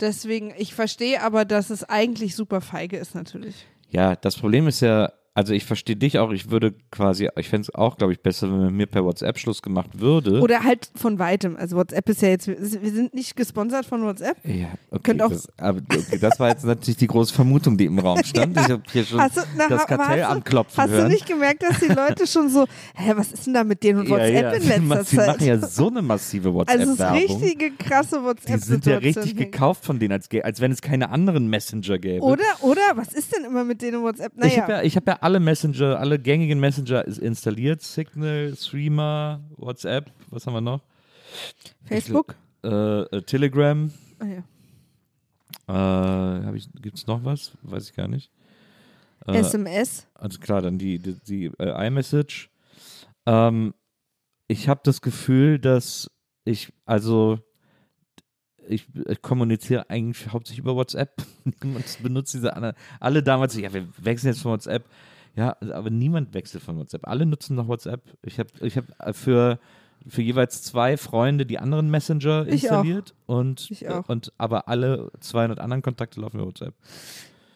Deswegen, ich verstehe aber, dass es eigentlich super feige ist, natürlich. Ja, das Problem ist ja, also ich verstehe dich auch, ich würde quasi, ich fände es auch, glaube ich, besser, wenn man mir per WhatsApp Schluss gemacht würde. Oder halt von weitem. Also WhatsApp ist ja jetzt, wir sind nicht gesponsert von WhatsApp. ja, okay, Könnt auch- das, aber, okay, das war jetzt natürlich die große Vermutung, die im Raum stand. Ich habe hier schon Hast du, na, das Kartell hast du, anklopfen Hast hören. du nicht gemerkt, dass die Leute schon so, hä, was ist denn da mit denen und WhatsApp ja, ja. in letzter Sie Zeit? machen ja so eine massive also es ist WhatsApp-Werbung. richtige krasse WhatsApp. die sind ja richtig gekauft von denen, als, als wenn es keine anderen Messenger gäbe. Oder, oder, was ist denn immer mit denen und WhatsApp? Ich Naja, habe ja, ich hab ja alle Messenger, alle gängigen Messenger ist installiert. Signal, Streamer, WhatsApp, was haben wir noch? Facebook? Äh, äh, Telegram. Ah, ja. Äh, ich, gibt's noch was? Weiß ich gar nicht. Äh, SMS? also klar, dann die, die, die äh, iMessage. Ähm, ich habe das Gefühl, dass ich, also ich, ich kommuniziere eigentlich hauptsächlich über WhatsApp. Niemand benutzt diese anderen. Alle damals, ja, wir wechseln jetzt von WhatsApp. Ja, aber niemand wechselt von WhatsApp. Alle nutzen noch WhatsApp. Ich habe ich hab für, für jeweils zwei Freunde die anderen Messenger installiert. Und, Ich auch. und aber alle 200 anderen Kontakte laufen über WhatsApp.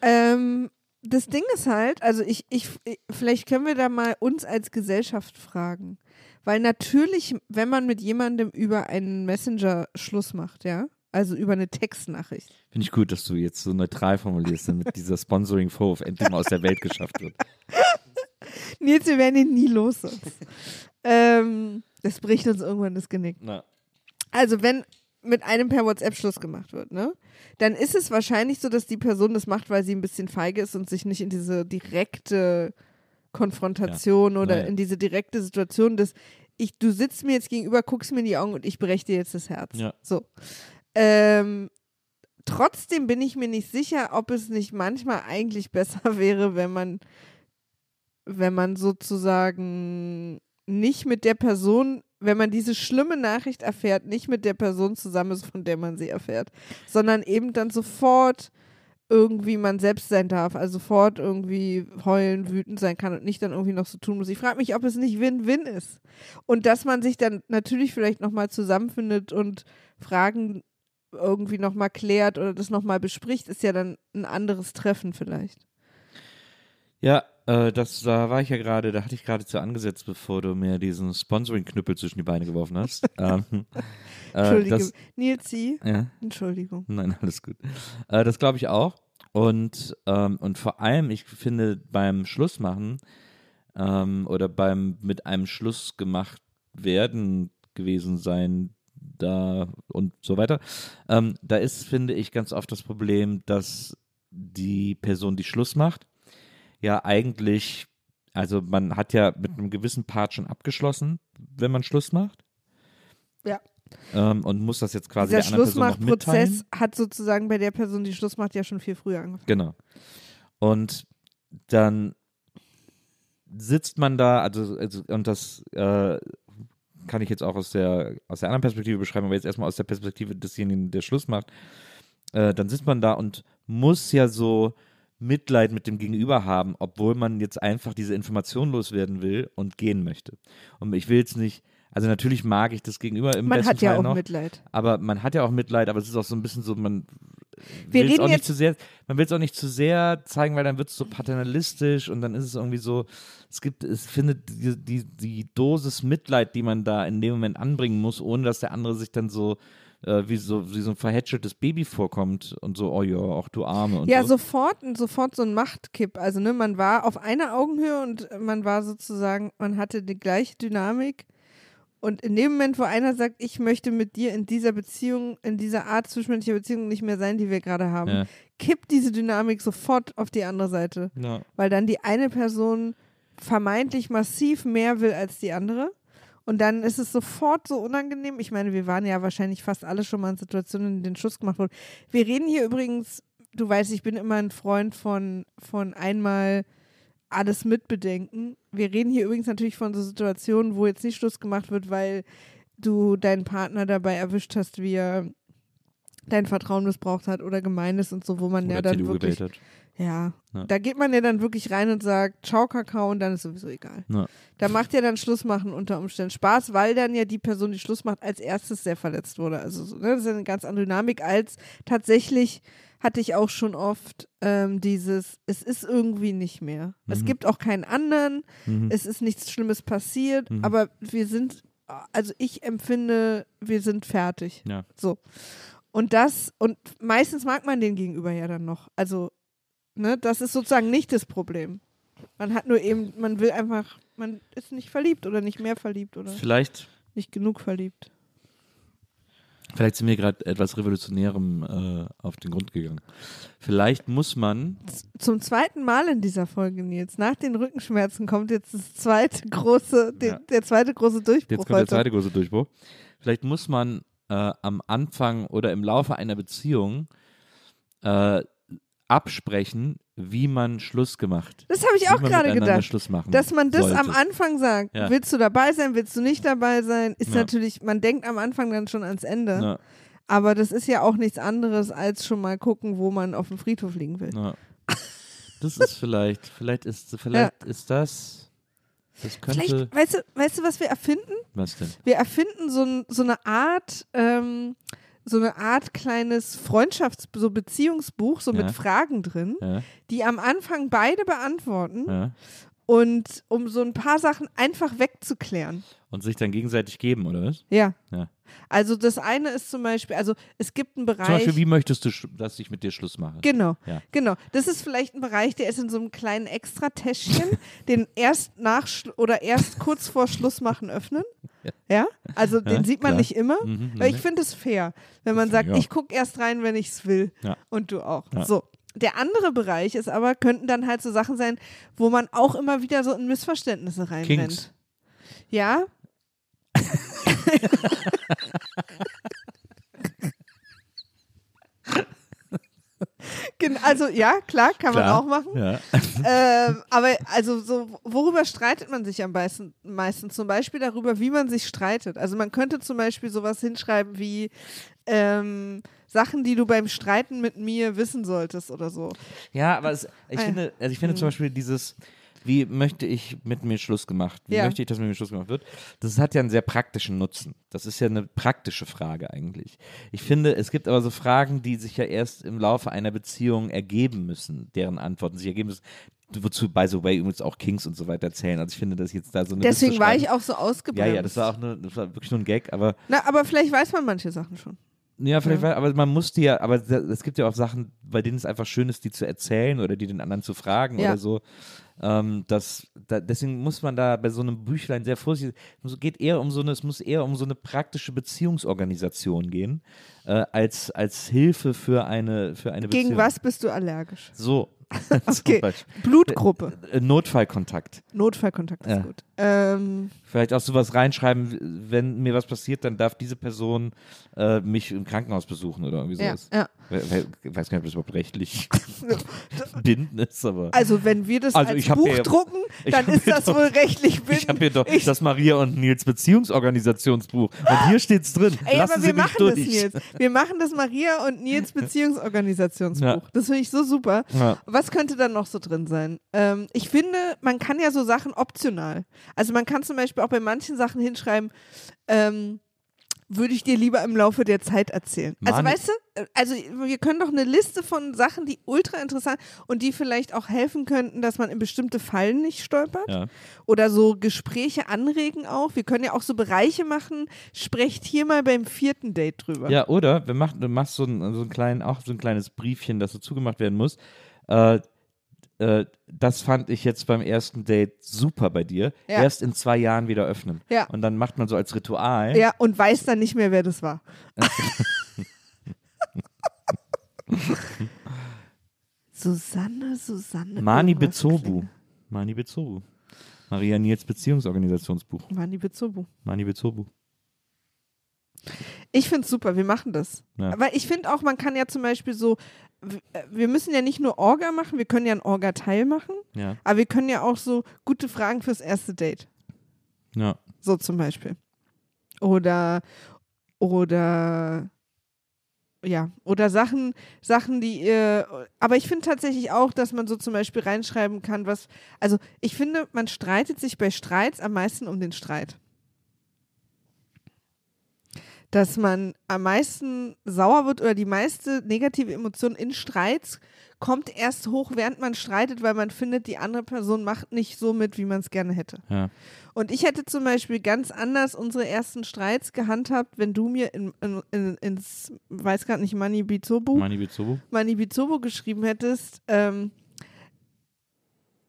Ähm, das Ding ist halt, also ich, ich- vielleicht können wir da mal uns als Gesellschaft fragen. Weil natürlich, wenn man mit jemandem über einen Messenger Schluss macht, ja, also über eine Textnachricht. Finde ich gut, dass du jetzt so neutral formulierst, damit dieser Sponsoring-Vorwurf endlich mal aus der Welt geschafft wird. Nils, wir werden ihn nie los ähm, das bricht uns irgendwann das Genick. Na. Also wenn mit einem per WhatsApp Schluss gemacht wird, ne? Dann ist es wahrscheinlich so, dass die Person das macht, weil sie ein bisschen feige ist und sich nicht in diese direkte Konfrontation oder Naja. in diese direkte Situation des ich, du sitzt mir jetzt gegenüber, guckst mir in die Augen und ich breche dir jetzt das Herz. Ja. So. Ähm, trotzdem bin ich mir nicht sicher, ob es nicht manchmal eigentlich besser wäre, wenn man, wenn man sozusagen nicht mit der Person, wenn man diese schlimme Nachricht erfährt, nicht mit der Person zusammen ist, von der man sie erfährt, sondern eben dann sofort irgendwie man selbst sein darf, also sofort irgendwie heulen, wütend sein kann und nicht dann irgendwie noch so tun muss. Ich frage mich, ob es nicht Win-Win ist. Und dass man sich dann natürlich vielleicht nochmal zusammenfindet und Fragen irgendwie nochmal klärt oder das nochmal bespricht, ist ja dann ein anderes Treffen vielleicht. Ja, äh, das, da war ich ja gerade, da hatte ich gerade zu angesetzt, bevor du mir diesen Sponsoring-Knüppel zwischen die Beine geworfen hast. ähm, äh, Entschuldige, das, Nils, ja, Entschuldigung. nein, alles gut. Äh, das glaube ich auch. Und, ähm, und vor allem, ich finde, beim Schlussmachen ähm, oder beim mit einem Schluss gemacht werden gewesen sein, da und so weiter, ähm, da ist, finde ich, ganz oft das Problem, dass die Person, die Schluss macht, ja eigentlich, also man hat ja mit einem gewissen Part schon abgeschlossen, wenn man Schluss macht. Ja. Ähm, und muss das jetzt quasi Dieser der anderen Person noch mitteilen. Schlussmachprozess hat sozusagen bei der Person, die Schluss macht, ja schon viel früher angefangen. Genau. Und dann sitzt man da, also, also und das äh, kann ich jetzt auch aus der, aus der anderen Perspektive beschreiben, aber jetzt erstmal aus der Perspektive desjenigen, der Schluss macht, äh, dann sitzt man da und muss ja so Mitleid mit dem Gegenüber haben, obwohl man jetzt einfach diese Information loswerden will und gehen möchte. Und ich will jetzt nicht, also natürlich mag ich das Gegenüber im Man besten hat ja Fall auch noch, Mitleid. aber man hat ja auch Mitleid, aber es ist auch so ein bisschen so, man Wir reden auch nicht zu sehr, man will es auch nicht zu sehr zeigen, weil dann wird es so paternalistisch und dann ist es irgendwie so, es gibt, es findet die, die, die Dosis Mitleid, die man da in dem Moment anbringen muss, ohne dass der andere sich dann so äh, wie so wie so ein verhätscheltes Baby vorkommt und so, oh ja, auch du Arme und Ja, so. sofort, sofort so ein Machtkipp. Also, ne, man war auf einer Augenhöhe und man war sozusagen, man hatte die gleiche Dynamik. Und in dem Moment, wo einer sagt, ich möchte mit dir in dieser Beziehung, in dieser Art zwischenmenschlicher Beziehung nicht mehr sein, die wir gerade haben, Ja. kippt diese Dynamik sofort auf die andere Seite. Ja. Weil dann die eine Person vermeintlich massiv mehr will als die andere. Und dann ist es sofort so unangenehm. Ich meine, wir waren ja wahrscheinlich fast alle schon mal in Situationen, in denen Schuss gemacht wurde. Wir reden hier übrigens, du weißt, ich bin immer ein Freund von, von einmal alles mitbedenken. Wir reden hier übrigens natürlich von so Situationen, wo jetzt nicht Schluss gemacht wird, weil du deinen Partner dabei erwischt hast, wie er dein Vertrauen missbraucht hat oder gemein ist und so, wo man ja Oder dann CDU wirklich. Ja, Ja. da geht man ja dann wirklich rein und sagt, ciao Kakao und dann ist sowieso egal. Ja. Da macht ja dann Schluss machen unter Umständen Spaß, weil dann ja die Person, die Schluss macht, als erstes sehr verletzt wurde. Also so, ne? das ist ja eine ganz andere Dynamik als tatsächlich hatte ich auch schon oft ähm, dieses, es ist irgendwie nicht mehr. Es Mhm. gibt auch keinen anderen, Mhm. es ist nichts Schlimmes passiert, Mhm. aber wir sind, also ich empfinde, wir sind fertig. Ja. So. Und das, und meistens mag man den Gegenüber ja dann noch. Also, ne, das ist sozusagen nicht das Problem. Man hat nur eben, man will einfach, man ist nicht verliebt oder nicht mehr verliebt oder Vielleicht, nicht genug verliebt. Vielleicht sind wir gerade etwas Revolutionärem äh, auf den Grund gegangen. Vielleicht muss man, Zum zweiten Mal in dieser Folge, Nils, nach den Rückenschmerzen kommt jetzt das zweite große, der, Ja. der zweite große Durchbruch jetzt kommt der heute. zweite große Durchbruch, vielleicht muss man äh, am Anfang oder im Laufe einer Beziehung äh, absprechen, wie man Schluss gemacht. Das habe ich auch gerade gedacht. Schluss machen Dass man das sollte. am Anfang sagt, Ja. willst du dabei sein, willst du nicht dabei sein, ist Ja. natürlich, man denkt am Anfang dann schon ans Ende. Ja, Aber das ist ja auch nichts anderes, als schon mal gucken, wo man auf dem Friedhof liegen will. Das ist vielleicht, vielleicht ist, vielleicht ist das, das könnte, Vielleicht, weißt du, weißt du, was wir erfinden? was denn? Wir erfinden so, so eine Art, ähm, so eine Art kleines Freundschafts-, so Beziehungsbuch, so Ja. mit Fragen drin, Ja, die am Anfang beide beantworten ja. Und um so ein paar Sachen einfach wegzuklären. Und sich dann gegenseitig geben, oder was? Ja. Ja. Also das eine ist zum Beispiel, also es gibt einen Bereich. Zum Beispiel, wie möchtest du, dass ich mit dir Schluss mache? Genau, Ja. genau. Das ist vielleicht ein Bereich, der ist in so einem kleinen Extratäschchen, den erst nach oder erst kurz vor Schluss machen öffnen. Ja, also den Ja, sieht man klar. nicht immer, Mhm, weil mhm. ich finde es fair, wenn man sagt, Ja. ich gucke erst rein, wenn ich es will Ja. und du auch. Ja. So. Der andere Bereich ist aber, könnten dann halt so Sachen sein, wo man auch immer wieder so in Missverständnisse reinrennt. Kings. Ja, also ja, klar, kann man Klar. auch machen. Ja. ähm, aber also so, worüber streitet man sich am meisten, meistens? Zum Beispiel darüber, wie man sich streitet. Also man könnte zum Beispiel sowas hinschreiben wie ähm, Sachen, die du beim Streiten mit mir wissen solltest oder so. Ja, aber es, ich Ah, ja. finde, also ich finde zum Beispiel dieses, wie möchte ich mit mir Schluss gemacht? Wie Ja. möchte ich, dass mit mir Schluss gemacht wird? Das hat ja einen sehr praktischen Nutzen. Das ist ja eine praktische Frage eigentlich. Ich finde, es gibt aber so Fragen, die sich ja erst im Laufe einer Beziehung ergeben müssen, deren Antworten sich ergeben müssen. Wozu, by the way, übrigens auch Kings und so weiter zählen. Also ich finde, dass jetzt da so eine Deswegen war ich auch so Ja, ausgebremst. ja, das war auch nur, das war wirklich nur ein Gag, aber Na, aber vielleicht weiß man manche Sachen schon. Ja, vielleicht, war- aber man muss die ja, aber es gibt ja auch Sachen, bei denen es einfach schön ist, die zu erzählen oder die den anderen zu fragen Ja. oder so. Ähm, das, da, deswegen muss man da bei so einem Büchlein sehr vorsichtig. Es geht eher um so eine, es muss eher um so eine praktische Beziehungsorganisation gehen, äh, als, als Hilfe für eine, für eine Beziehung. Gegen was bist du allergisch? So. Okay. Blutgruppe. Äh, Notfallkontakt. Notfallkontakt ist Ja. gut. Ähm, Vielleicht auch sowas reinschreiben, wenn mir was passiert, dann darf diese Person äh, mich im Krankenhaus besuchen oder irgendwie ja, sowas. ja. We- Ich weiß gar nicht, ob das überhaupt rechtlich bindend ist, aber. Also wenn wir das Also als Buch mir- drucken, dann ist das doch- wohl rechtlich bindend. Ich habe hier doch Ich- das Maria und Nils Beziehungsorganisationsbuch. Und hier steht's drin. Ey, Lassen aber Sie wir mich machen durch. das, Nils. Wir machen das Maria und Nils Beziehungsorganisationsbuch. Ja. Das finde ich so super. Ja. Was könnte dann noch so drin sein? Ähm, ich finde, man kann ja so Sachen optional. Also man kann zum Beispiel auch bei manchen Sachen hinschreiben, ähm, würde ich dir lieber im Laufe der Zeit erzählen. Also Mani- weißt du, also wir können doch eine Liste von Sachen, die ultra interessant und die vielleicht auch helfen könnten, dass man in bestimmte Fallen nicht stolpert Ja. oder so Gespräche anregen auch. Wir können ja auch so Bereiche machen. Sprecht hier mal beim vierten Date drüber. ja, oder wir machen, du machst so ein, so ein kleinen, auch so ein kleines Briefchen, das so zugemacht werden muss. Äh, äh, das fand ich jetzt beim ersten Date super bei dir. Ja. Erst in zwei Jahren wieder öffnen. Ja. Und dann macht man so als Ritual. Ja, und weiß dann nicht mehr, wer das war. Susanne, Susanne. Mani Bezobu. Mani Bezobu. Maria Nils Beziehungsorganisationsbuch. Mani Bezobu. Mani Bezobu. Ich finde es super, wir machen das. Ja. Aber ich finde auch, man kann ja zum Beispiel so, äh, wir müssen ja nicht nur Orga machen, wir können ja ein Orga-Teil machen, Ja. aber wir können ja auch so gute Fragen fürs erste Date. Ja. So zum Beispiel. Oder, oder ja, oder Sachen, Sachen, die ihr, aber ich finde tatsächlich auch, dass man so zum Beispiel reinschreiben kann, was, also ich finde, man streitet sich bei Streits am meisten um den Streit. Dass man am meisten sauer wird oder die meiste negative Emotion in Streits kommt erst hoch, während man streitet, weil man findet, die andere Person macht nicht so mit, wie man es gerne hätte. Ja. Und ich hätte zum Beispiel ganz anders unsere ersten Streits gehandhabt, wenn du mir in, in, in, ins, weiß gerade nicht, Mani Bizobu, Mani Bizobu? Mani Bizobu geschrieben hättest, ähm,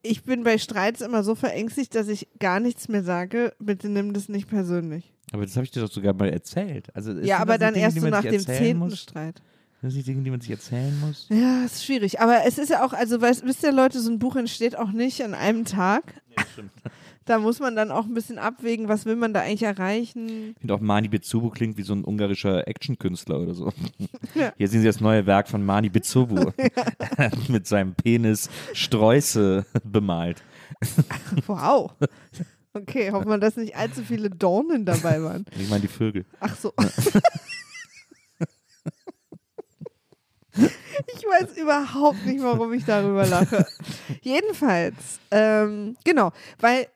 ich bin bei Streits immer so verängstigt, dass ich gar nichts mehr sage. Bitte nimm das nicht persönlich. Aber das habe ich dir doch sogar mal erzählt. Also, ja, aber das dann Dinge, erst so nach dem zehnten muss? Streit. Das sind die Dinge, die man sich erzählen muss? Ja, ist schwierig. Aber es ist ja auch, also weißt, wisst ihr Leute, so ein Buch entsteht auch nicht an einem Tag. stimmt. Da muss man dann auch ein bisschen abwägen, was will man da eigentlich erreichen. Ich finde auch Mani Bizobu klingt wie so ein ungarischer Actionkünstler oder so. Ja. Hier sehen Sie das neue Werk von Mani Bizobu. Mit seinem Penis Sträuße bemalt. Wow. Okay, hoffen wir, dass nicht allzu viele Dornen dabei waren. Ich meine die Vögel. Ach so. Ich weiß überhaupt nicht, warum ich darüber lache. Jedenfalls, ähm, genau, weil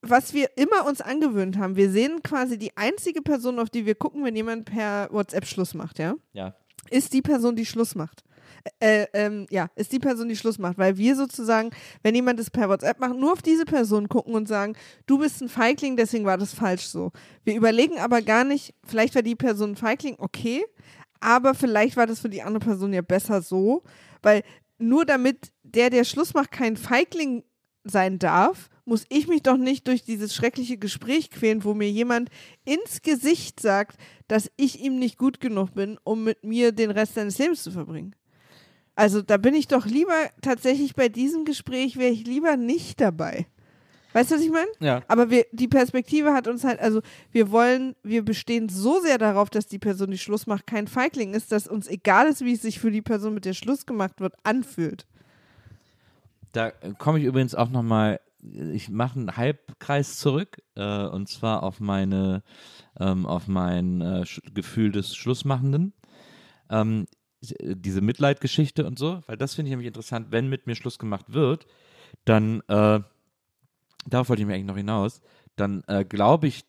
was wir immer uns angewöhnt haben, wir sehen quasi die einzige Person, auf die wir gucken, wenn jemand per WhatsApp Schluss macht, ja, Ja. ist die Person, die Schluss macht. Äh, ähm, ja, ist die Person, die Schluss macht, weil wir sozusagen, wenn jemand es per WhatsApp macht, nur auf diese Person gucken und sagen, du bist ein Feigling, deswegen war das falsch so. Wir überlegen aber gar nicht, vielleicht war die Person ein Feigling, okay, aber vielleicht war das für die andere Person ja besser so, weil nur damit der, der Schluss macht, kein Feigling sein darf, muss ich mich doch nicht durch dieses schreckliche Gespräch quälen, wo mir jemand ins Gesicht sagt, dass ich ihm nicht gut genug bin, um mit mir den Rest seines Lebens zu verbringen. Also da bin ich doch lieber tatsächlich bei diesem Gespräch, wäre ich lieber nicht dabei. Weißt du, was ich meine? Ja. Aber wir, die Perspektive hat uns halt, also wir wollen, wir bestehen so sehr darauf, dass die Person, die Schluss macht, kein Feigling ist, dass uns egal ist, wie es sich für die Person, mit der Schluss gemacht wird, anfühlt. Da komme ich übrigens auch nochmal, ich mache einen Halbkreis zurück äh, und zwar auf meine, ähm, auf mein äh, Gefühl des Schlussmachenden. Ähm, diese Mitleidgeschichte und so, weil das finde ich nämlich interessant, wenn mit mir Schluss gemacht wird, dann, äh, darauf wollte ich mir eigentlich noch hinaus, dann äh, glaube ich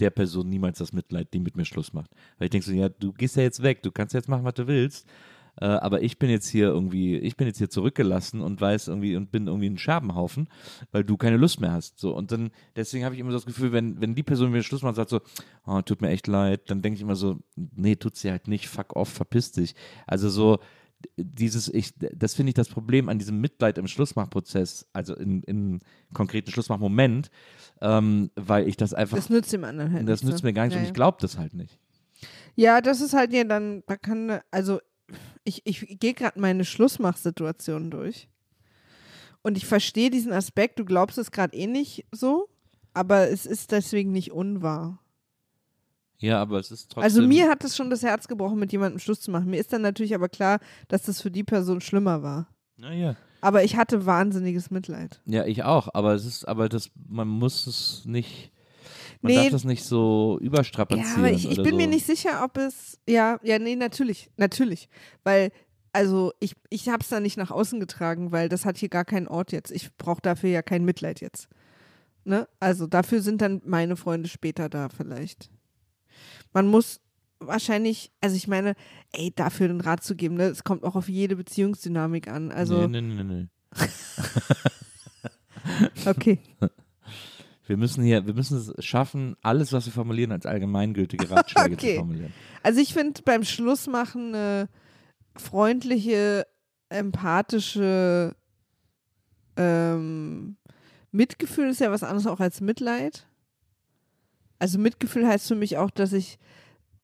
der Person niemals das Mitleid, die mit mir Schluss macht. Weil ich denke so, ja, du gehst ja jetzt weg, du kannst jetzt machen, was du willst. Äh, aber ich bin jetzt hier irgendwie, ich bin jetzt hier zurückgelassen und weiß irgendwie und bin irgendwie ein Scherbenhaufen, weil du keine Lust mehr hast. So und dann deswegen habe ich immer so das Gefühl, wenn wenn die Person mir Schluss macht, und sagt so, oh, tut mir echt leid, dann denke ich immer so, nee, tut sie halt nicht, fuck off, verpiss dich. Also so dieses, ich, das finde ich das Problem an diesem Mitleid im Schlussmachprozess, also im, im konkreten Schlussmachmoment, ähm, weil ich das einfach, Das das, nützt dem anderen halt nicht. nützt so. mir gar nicht ja, und ich glaube das halt nicht. Ja, das ist halt ja dann, da kann, also ich, ich gehe gerade meine Schlussmachsituation durch. Und ich verstehe diesen Aspekt, du glaubst es gerade eh nicht so, aber es ist deswegen nicht unwahr. Ja, aber es ist trotzdem. Also mir hat es schon das Herz gebrochen, mit jemandem Schluss zu machen. Mir ist dann natürlich aber klar, dass das für die Person schlimmer war. Naja. Aber ich hatte wahnsinniges Mitleid. Ja, ich auch, aber es ist, aber das, man muss es nicht, man Nee. darf das nicht so überstrapazieren. Ja, aber ich, ich bin so. mir nicht sicher, ob es. Ja, ja, nee, natürlich. Natürlich. Weil, also, ich, ich habe es da nicht nach außen getragen, weil das hat hier gar keinen Ort jetzt. Ich brauche dafür ja kein Mitleid jetzt. Ne? Also, dafür sind dann meine Freunde später da vielleicht. Man muss wahrscheinlich, also ich meine, ey, dafür den Rat zu geben, ne? Es kommt auch auf jede Beziehungsdynamik an. Also, nee, nee, nee, nee. okay. Wir müssen hier, wir müssen es schaffen, alles, was wir formulieren, als allgemeingültige Ratschläge Okay. zu formulieren. Also ich finde beim Schlussmachen eine freundliche, empathische ähm, Mitgefühl ist ja was anderes auch als Mitleid. Also Mitgefühl heißt für mich auch, dass ich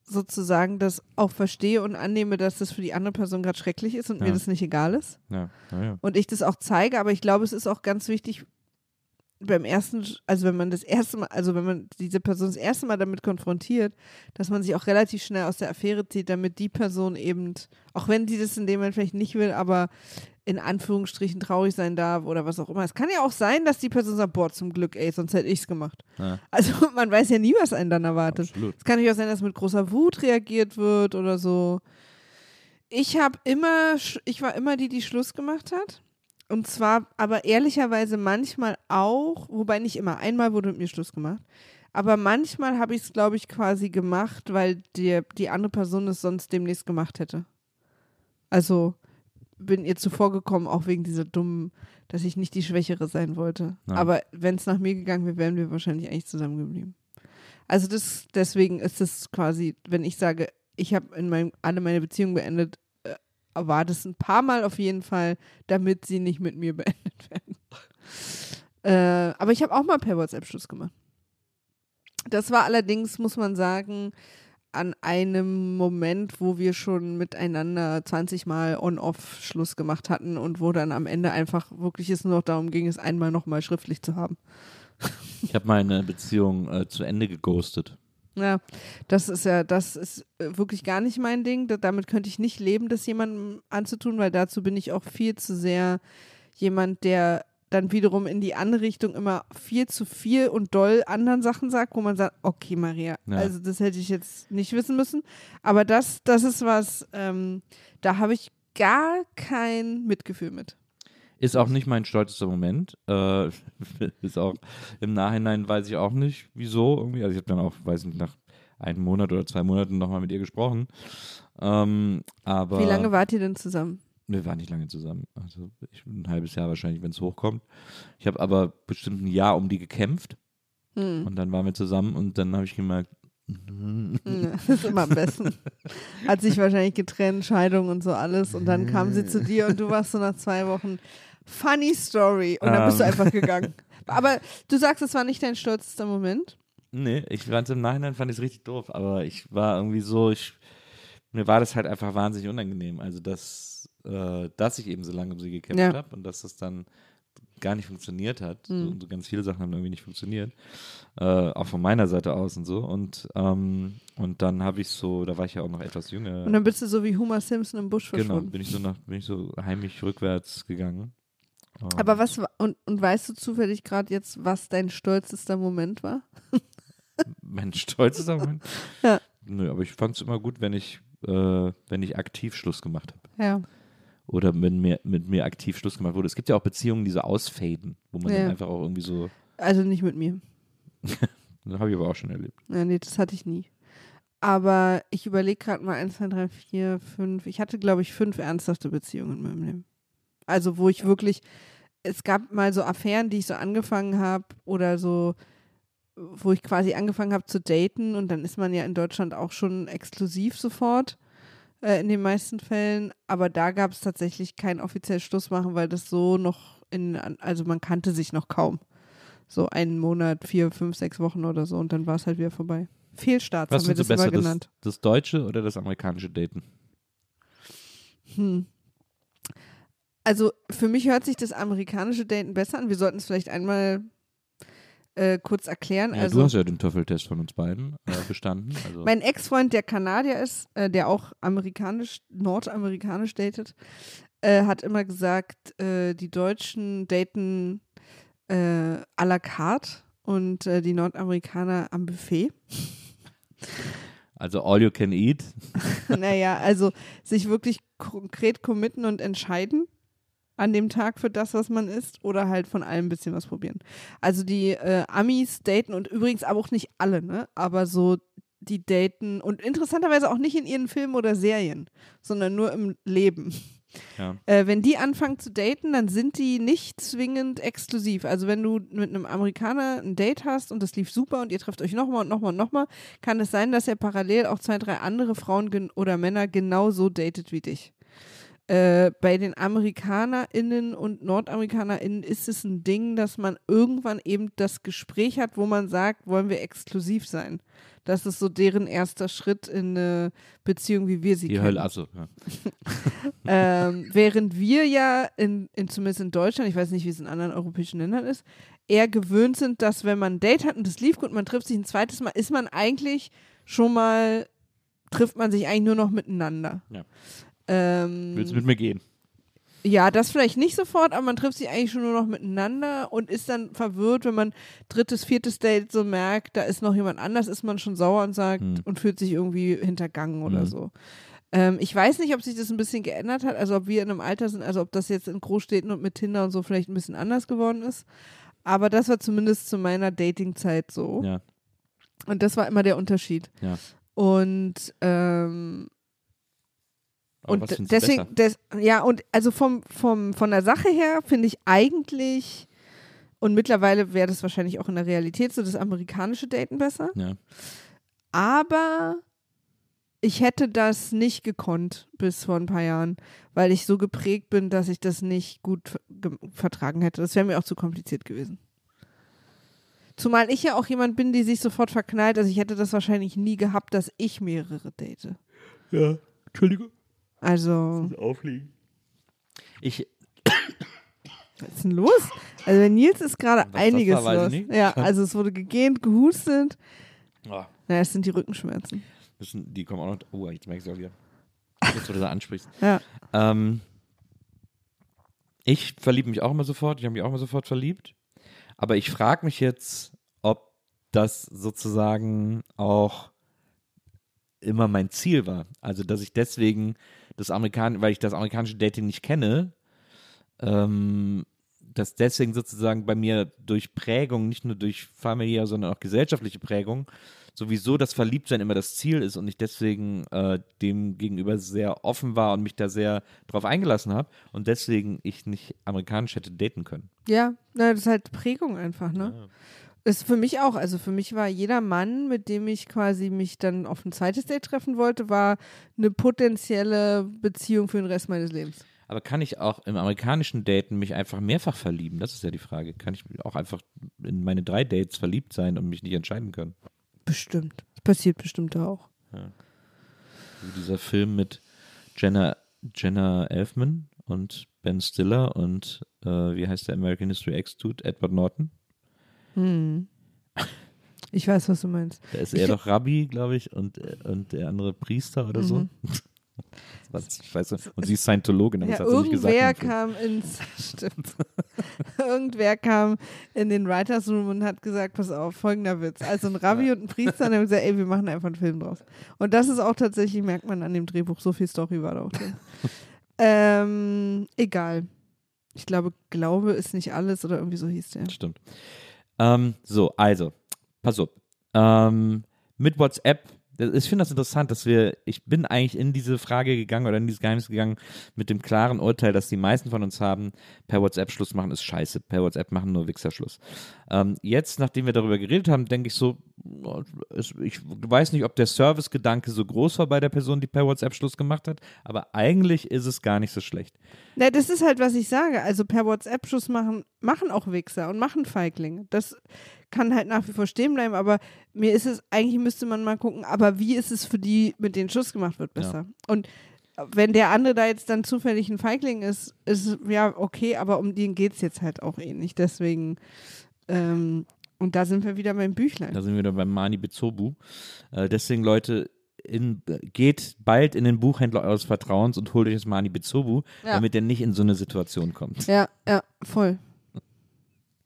sozusagen das auch verstehe und annehme, dass das für die andere Person gerade schrecklich ist und mir Ja. das nicht egal ist. Ja, ja. Und ich das auch zeige, aber ich glaube, es ist auch ganz wichtig, beim ersten, also wenn man das erste Mal, also wenn man diese Person das erste Mal damit konfrontiert, dass man sich auch relativ schnell aus der Affäre zieht, damit die Person eben, auch wenn die das in dem Moment vielleicht nicht will, aber in Anführungsstrichen traurig sein darf oder was auch immer. Es kann ja auch sein, dass die Person sagt, boah, zum Glück, ey, sonst hätte ich's gemacht. Ja. Also man weiß ja nie, was einen dann erwartet. Absolut. Es kann natürlich auch sein, dass mit großer Wut reagiert wird oder so. Ich habe immer, ich war immer die, die Schluss gemacht hat. Und zwar, aber ehrlicherweise manchmal auch, wobei nicht immer, einmal wurde mit mir Schluss gemacht. Aber manchmal habe ich es, glaube ich, quasi gemacht, weil die, die andere Person es sonst demnächst gemacht hätte. Also bin ihr zuvor gekommen, auch wegen dieser dummen, dass ich nicht die Schwächere sein wollte. Ja. Aber wenn es nach mir gegangen wäre, wären wir wahrscheinlich eigentlich zusammengeblieben. Also das, deswegen ist es quasi, wenn ich sage, ich habe in meinem, alle meine Beziehungen beendet, war das ein paar Mal auf jeden Fall, damit sie nicht mit mir beendet werden. äh, aber ich habe auch mal per WhatsApp Schluss gemacht. Das war allerdings, muss man sagen, an einem Moment, wo wir schon miteinander 20 Mal on-off Schluss gemacht hatten und wo dann am Ende einfach wirklich es nur noch darum ging, es einmal nochmal schriftlich zu haben. Ich habe meine Beziehung äh, zu Ende geghostet. Ja, das ist ja, das ist äh, wirklich gar nicht mein Ding. Da, damit könnte ich nicht leben, das jemandem anzutun, weil dazu bin ich auch viel zu sehr jemand, der dann wiederum in die andere Richtung immer viel zu viel und doll anderen Sachen sagt, wo man sagt, okay, Maria, Ja. also das hätte ich jetzt nicht wissen müssen. Aber das, das ist was, ähm, da habe ich gar kein Mitgefühl mit. Ist auch nicht mein stolzester Moment. Äh, ist auch im Nachhinein weiß ich auch nicht, wieso irgendwie. Also ich habe dann auch, weiß nicht, nach einem Monat oder zwei Monaten nochmal mit ihr gesprochen. Ähm, aber Wie lange wart ihr denn zusammen? Wir waren nicht lange zusammen. Also ich, ein halbes Jahr wahrscheinlich, wenn es hochkommt. Ich habe aber bestimmt ein Jahr um die gekämpft Hm. und dann waren wir zusammen und dann habe ich gemerkt, das ist immer am besten. Hat sich wahrscheinlich getrennt, Scheidung und so alles. Und dann kam sie zu dir und du warst so nach zwei Wochen funny story. Und dann bist du Ähm. einfach gegangen. Aber du sagst, es war nicht dein stolzester Moment. nee, ich fand im Nachhinein fand ich es richtig doof, aber ich war irgendwie so, ich, mir war das halt einfach wahnsinnig unangenehm. Also dass, äh, dass ich eben so lange um sie gekämpft Ja. habe und dass das dann gar nicht funktioniert hat. So, Mhm. so ganz viele Sachen haben irgendwie nicht funktioniert. Äh, auch von meiner Seite aus und so. Und, ähm, und dann habe ich so, da war ich ja auch noch etwas jünger. Und dann bist du so wie Homer Simpson im Busch Genau, verschwunden. bin ich so nach, bin ich so heimlich rückwärts gegangen. Ähm, Aber was war, und, und weißt du zufällig gerade jetzt, was dein stolzester Moment war? Mein stolzester Moment? Ja. Nö, aber ich fand es immer gut, wenn ich, äh, wenn ich aktiv Schluss gemacht habe. Ja. Oder wenn mir, mit mir aktiv Schluss gemacht wurde. Es gibt ja auch Beziehungen, die so ausfaden, wo man Ja. dann einfach auch irgendwie so, Also nicht mit mir. das habe ich aber auch schon erlebt. Ja, nee, das hatte ich nie. Aber ich überlege gerade mal 1, 2, 3, 4, 5. Ich hatte, glaube ich, fünf ernsthafte Beziehungen in meinem Leben. Also, wo ich wirklich, es gab mal so Affären, die ich so angefangen habe oder so, wo ich quasi angefangen habe zu daten und dann ist man ja in Deutschland auch schon exklusiv sofort äh, in den meisten Fällen. Aber da gab es tatsächlich kein offizielles Schlussmachen, weil das so noch in, also man kannte sich noch kaum. So einen Monat, vier, fünf, sechs Wochen oder so und dann war es halt wieder vorbei. Fehlstarts Was haben wir das du immer besser, das, genannt. das deutsche oder das amerikanische Daten? Hm. Also für mich hört sich das amerikanische Daten besser an. Wir sollten es vielleicht einmal äh, kurz erklären. Ja, also du hast ja den Töffeltest von uns beiden äh, bestanden. Also, mein Ex-Freund, der Kanadier ist, äh, der auch amerikanisch, nordamerikanisch datet, äh, hat immer gesagt, äh, die Deutschen daten äh, à la carte und äh, die Nordamerikaner am Buffet. also all you can eat. naja, also sich wirklich konkret committen und entscheiden an dem Tag für das, was man isst, oder halt von allem ein bisschen was probieren. Also die äh, Amis daten und übrigens aber auch nicht alle, ne? Aber so die daten und interessanterweise auch nicht in ihren Filmen oder Serien, sondern nur im Leben. Ja. Äh, wenn die anfangen zu daten, dann sind die nicht zwingend exklusiv. Also wenn du mit einem Amerikaner ein Date hast und das lief super und ihr trefft euch nochmal und nochmal und nochmal, kann es sein, dass er parallel auch zwei, drei andere Frauen oder Männer genauso datet wie dich. Äh, bei den AmerikanerInnen und NordamerikanerInnen ist es ein Ding, dass man irgendwann eben das Gespräch hat, wo man sagt, wollen wir exklusiv sein. Das ist so deren erster Schritt in eine Beziehung, wie wir sie Die kennen. Hölle, also. Ja. Ähm, während wir ja, in, in, zumindest in Deutschland, ich weiß nicht, wie es in anderen europäischen Ländern ist, eher gewöhnt sind, dass wenn man ein Date hat und das lief gut man trifft sich ein zweites Mal, ist man eigentlich schon mal, trifft man sich eigentlich nur noch miteinander. Ja. Ähm, Willst du mit mir gehen? ja, das vielleicht nicht sofort, aber man trifft sich eigentlich schon nur noch miteinander und ist dann verwirrt, wenn man drittes, viertes Date so merkt, da ist noch jemand anders, ist man schon sauer und sagt Hm. und fühlt sich irgendwie hintergangen oder Hm. so. Ähm, ich weiß nicht, ob sich das ein bisschen geändert hat, also ob wir in einem Alter sind, also ob das jetzt in Großstädten und mit Tinder und so vielleicht ein bisschen anders geworden ist. Aber das war zumindest zu meiner Datingzeit so. Ja. Und das war immer der Unterschied. Ja. Und ähm, Aber und deswegen, des, ja, und also vom, vom, von der Sache her finde ich eigentlich, und mittlerweile wäre das wahrscheinlich auch in der Realität so, das amerikanische Daten besser. Ja. Aber ich hätte das nicht gekonnt bis vor ein paar Jahren, weil ich so geprägt bin, dass ich das nicht gut ver- ge- vertragen hätte. Das wäre mir auch zu kompliziert gewesen. Zumal ich ja auch jemand bin, die sich sofort verknallt. Also ich hätte das wahrscheinlich nie gehabt, dass ich mehrere date. Ja, Entschuldigung. Also, Aufliegen. Ich, was ist denn los? Also bei Nils ist gerade einiges war, los. nicht. Ja, also es wurde gegähnt, gehustet. oh, Naja, es sind die Rückenschmerzen. müssen, die kommen auch noch. Oh, jetzt merke ich es auch wieder. Jetzt, wo du das ansprichst. Ja. Ähm, ich verliebe mich auch immer sofort. Ich habe mich auch immer sofort verliebt. Aber ich frage mich jetzt, ob das sozusagen auch immer mein Ziel war. Also, dass ich deswegen das Amerikan weil ich das amerikanische Dating nicht kenne, ähm, dass deswegen sozusagen bei mir durch Prägung, nicht nur durch familiäre, sondern auch gesellschaftliche Prägung, sowieso das Verliebtsein immer das Ziel ist und ich deswegen äh, dem gegenüber sehr offen war und mich da sehr drauf eingelassen habe und deswegen ich nicht amerikanisch hätte daten können. Ja, na, das ist halt Prägung einfach, ne? Das ist für mich auch. Also für mich war jeder Mann, mit dem ich quasi mich dann auf ein zweites Date treffen wollte, war eine potenzielle Beziehung für den Rest meines Lebens. Aber kann ich auch im amerikanischen Daten mich einfach mehrfach verlieben? Das ist ja die Frage. Kann ich auch einfach in meine drei Dates verliebt sein und mich nicht entscheiden können? Bestimmt. Das passiert bestimmt auch. Wie dieser Film mit Jenna, Jenna Elfman und Ben Stiller und äh, wie heißt der American History X-Dude? Edward Norton. Hm. Ich weiß, was du meinst. Da ist er doch Rabbi, glaube ich, und, äh, und der andere Priester oder so. Mhm. Was, scheiße. Und sie ist Scientologin, aber Ja, das hat sie nicht gesagt. irgendwer kam ins stimmt. irgendwer kam in den Writers Room und hat gesagt, pass auf, folgender Witz. Also ein Rabbi und ein Priester und haben gesagt, ey, wir machen einfach einen Film draus. Und das ist auch tatsächlich, merkt man an dem Drehbuch, so viel Story war da auch drin. ähm, egal. Ich glaube, Glaube ist nicht alles oder irgendwie so hieß der. Stimmt. Ähm, so, also, pass auf. Ähm, mit WhatsApp, ich finde das interessant, dass wir, ich bin eigentlich in diese Frage gegangen oder in dieses Geheimnis gegangen mit dem klaren Urteil, dass die meisten von uns haben, per WhatsApp Schluss machen ist scheiße, per WhatsApp machen nur Wichser Schluss. Ähm, jetzt, nachdem wir darüber geredet haben, denke ich so, ich weiß nicht, ob der Servicegedanke so groß war bei der Person, die per WhatsApp Schluss gemacht hat, aber eigentlich ist es gar nicht so schlecht. Na, das ist halt, was ich sage. Also per WhatsApp-Schuss machen, machen auch Wichser und machen Feiglinge. Das kann halt nach wie vor stehen bleiben, aber mir ist es, eigentlich müsste man mal gucken, aber wie ist es für die, mit denen Schuss gemacht wird, besser? Und wenn der andere da jetzt dann zufällig ein Feigling ist, ist ja okay, aber um den geht es jetzt halt auch eh nicht. Deswegen, ähm, und da sind wir wieder beim Büchlein. Da sind wir wieder beim Mani Bezobu. Äh, deswegen, Leute, in, geht bald in den Buchhändler eures Vertrauens und holt euch das Mani Bezobu, Ja. damit ihr nicht in so eine Situation kommt. ja, ja, voll.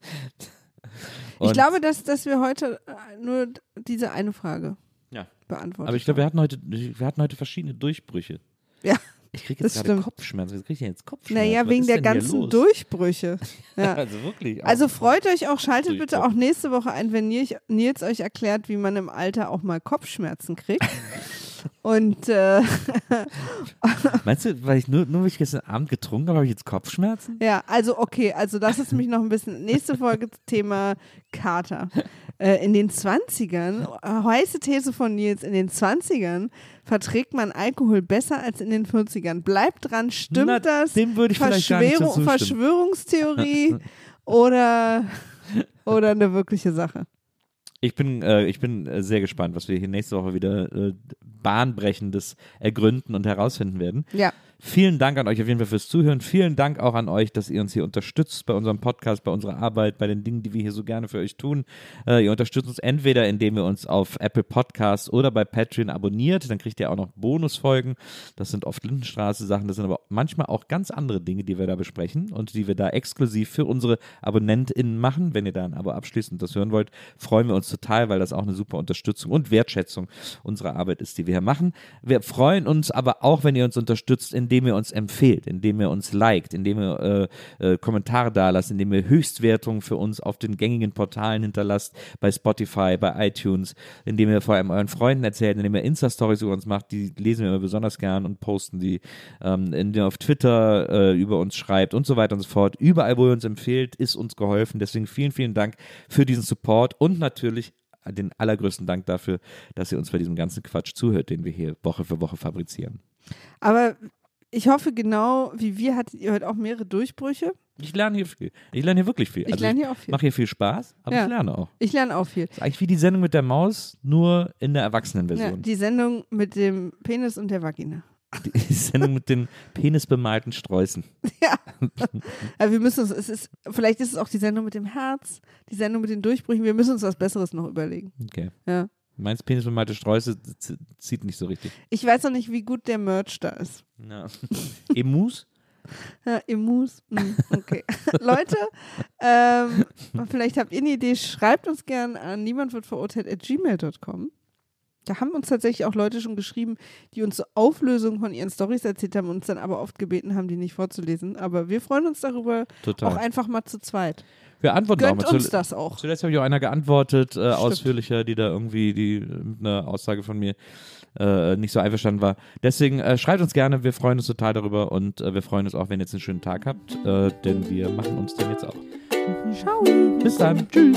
ich glaube, dass, dass wir heute äh, nur diese eine Frage Ja. beantworten. Aber ich glaube, wir hatten heute, wir hatten heute verschiedene Durchbrüche. Ja, Ich kriege Das jetzt gerade stimmt. Kopfschmerzen. Was kriege ich denn jetzt Kopfschmerzen? Naja, Was wegen der ganzen? Durchbrüche. Ja. Also wirklich. Also freut euch auch, schaltet bitte auch nächste Woche ein, wenn Nils, Nils euch erklärt, wie man im Alter auch mal Kopfschmerzen kriegt. Und äh, Meinst du, weil ich nur, nur weil ich gestern Abend getrunken habe, habe ich jetzt Kopfschmerzen? ja, also okay, also das ist mich noch ein bisschen. Nächste Folge Thema Kater. Äh, in den 20ern, äh, heiße These von Nils, in den 20ern verträgt man Alkohol besser als in den 40ern. Bleibt dran, stimmt Na, das? dem würde ich vielleicht so zustimmen. Verschwörungstheorie oder, oder eine wirkliche Sache? Ich bin, äh, ich bin äh, sehr gespannt, was wir hier nächste Woche wieder äh, bahnbrechendes ergründen und herausfinden werden. Ja. Vielen Dank an euch auf jeden Fall fürs Zuhören. Vielen Dank auch an euch, dass ihr uns hier unterstützt bei unserem Podcast, bei unserer Arbeit, bei den Dingen, die wir hier so gerne für euch tun. Äh, ihr unterstützt uns entweder, indem ihr uns auf Apple Podcasts oder bei Patreon abonniert. Dann kriegt ihr auch noch Bonusfolgen. Das sind oft Lindenstraße-Sachen. Das sind aber manchmal auch ganz andere Dinge, die wir da besprechen und die wir da exklusiv für unsere AbonnentInnen machen. Wenn ihr da ein Abo abschließt und das hören wollt, freuen wir uns total, weil das auch eine super Unterstützung und Wertschätzung unserer Arbeit ist, die wir hier machen. Wir freuen uns aber auch, wenn ihr uns unterstützt, indem ihr uns empfehlt, indem ihr uns liked, indem ihr äh, äh, Kommentare da lasst, indem ihr Höchstwertungen für uns auf den gängigen Portalen hinterlasst, bei Spotify, bei iTunes, indem ihr vor allem euren Freunden erzählt, indem ihr Insta-Stories über uns macht, die lesen wir immer besonders gern und posten die, ähm, indem ihr auf Twitter äh, über uns schreibt und so weiter und so fort. Überall, wo ihr uns empfehlt, ist uns geholfen. Deswegen vielen, vielen Dank für diesen Support und natürlich den allergrößten Dank dafür, dass ihr uns bei diesem ganzen Quatsch zuhört, den wir hier Woche für Woche fabrizieren. Aber ich hoffe, genau wie wir hattet ihr heute auch mehrere Durchbrüche. Ich lerne hier viel. Ich lerne hier wirklich viel. Also Ich lerne hier auch viel. mache hier viel Spaß, aber Ja. ich lerne auch. Ich lerne auch viel. Das ist eigentlich wie die Sendung mit der Maus, nur in der Ja, Erwachsenenversion. die Sendung mit dem Penis und der Vagina. Die, Sendung mit den penisbemalten Sträußen. Aber wir müssen uns, es ist, vielleicht ist es auch die Sendung mit dem Herz, die Sendung mit den Durchbrüchen. Wir müssen uns was Besseres noch überlegen. Okay. Ja. Meinst penisbemalte Sträuße zieht nicht so richtig. Ich weiß noch nicht, wie gut der Merch da ist. Ja. Emus? Ja, Emus. Hm, okay. Leute, ähm, vielleicht habt ihr eine Idee, schreibt uns gern an niemand wird verurteilt at gmail.com. Da haben uns tatsächlich auch Leute schon geschrieben, die uns Auflösungen von ihren Stories erzählt haben und uns dann aber oft gebeten haben, die nicht vorzulesen. Aber wir freuen uns darüber Total. auch einfach mal zu zweit. Wir antworten Gönnt auch mal. uns das auch. Zuletzt habe ich auch einer geantwortet, äh, ausführlicher, die da irgendwie die, mit einer Aussage von mir äh, nicht so einverstanden war. Deswegen äh, schreibt uns gerne, wir freuen uns total darüber und äh, wir freuen uns auch, wenn ihr jetzt einen schönen Tag habt, äh, denn wir machen uns den jetzt auch. Ciao. Bis dann. Tschüss.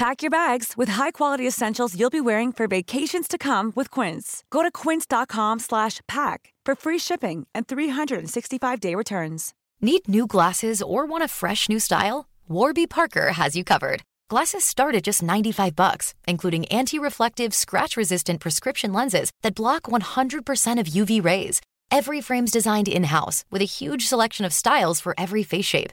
Pack your bags with high-quality essentials you'll be wearing for vacations to come with Quince. Go to quince.com slash pack for free shipping and 365-day returns. Need new glasses or want a fresh new style? Warby Parker has you covered. Glasses start at just 95 bucks, including anti-reflective, scratch-resistant prescription lenses that block 100% of UV rays. Every frame's designed in-house with a huge selection of styles for every face shape.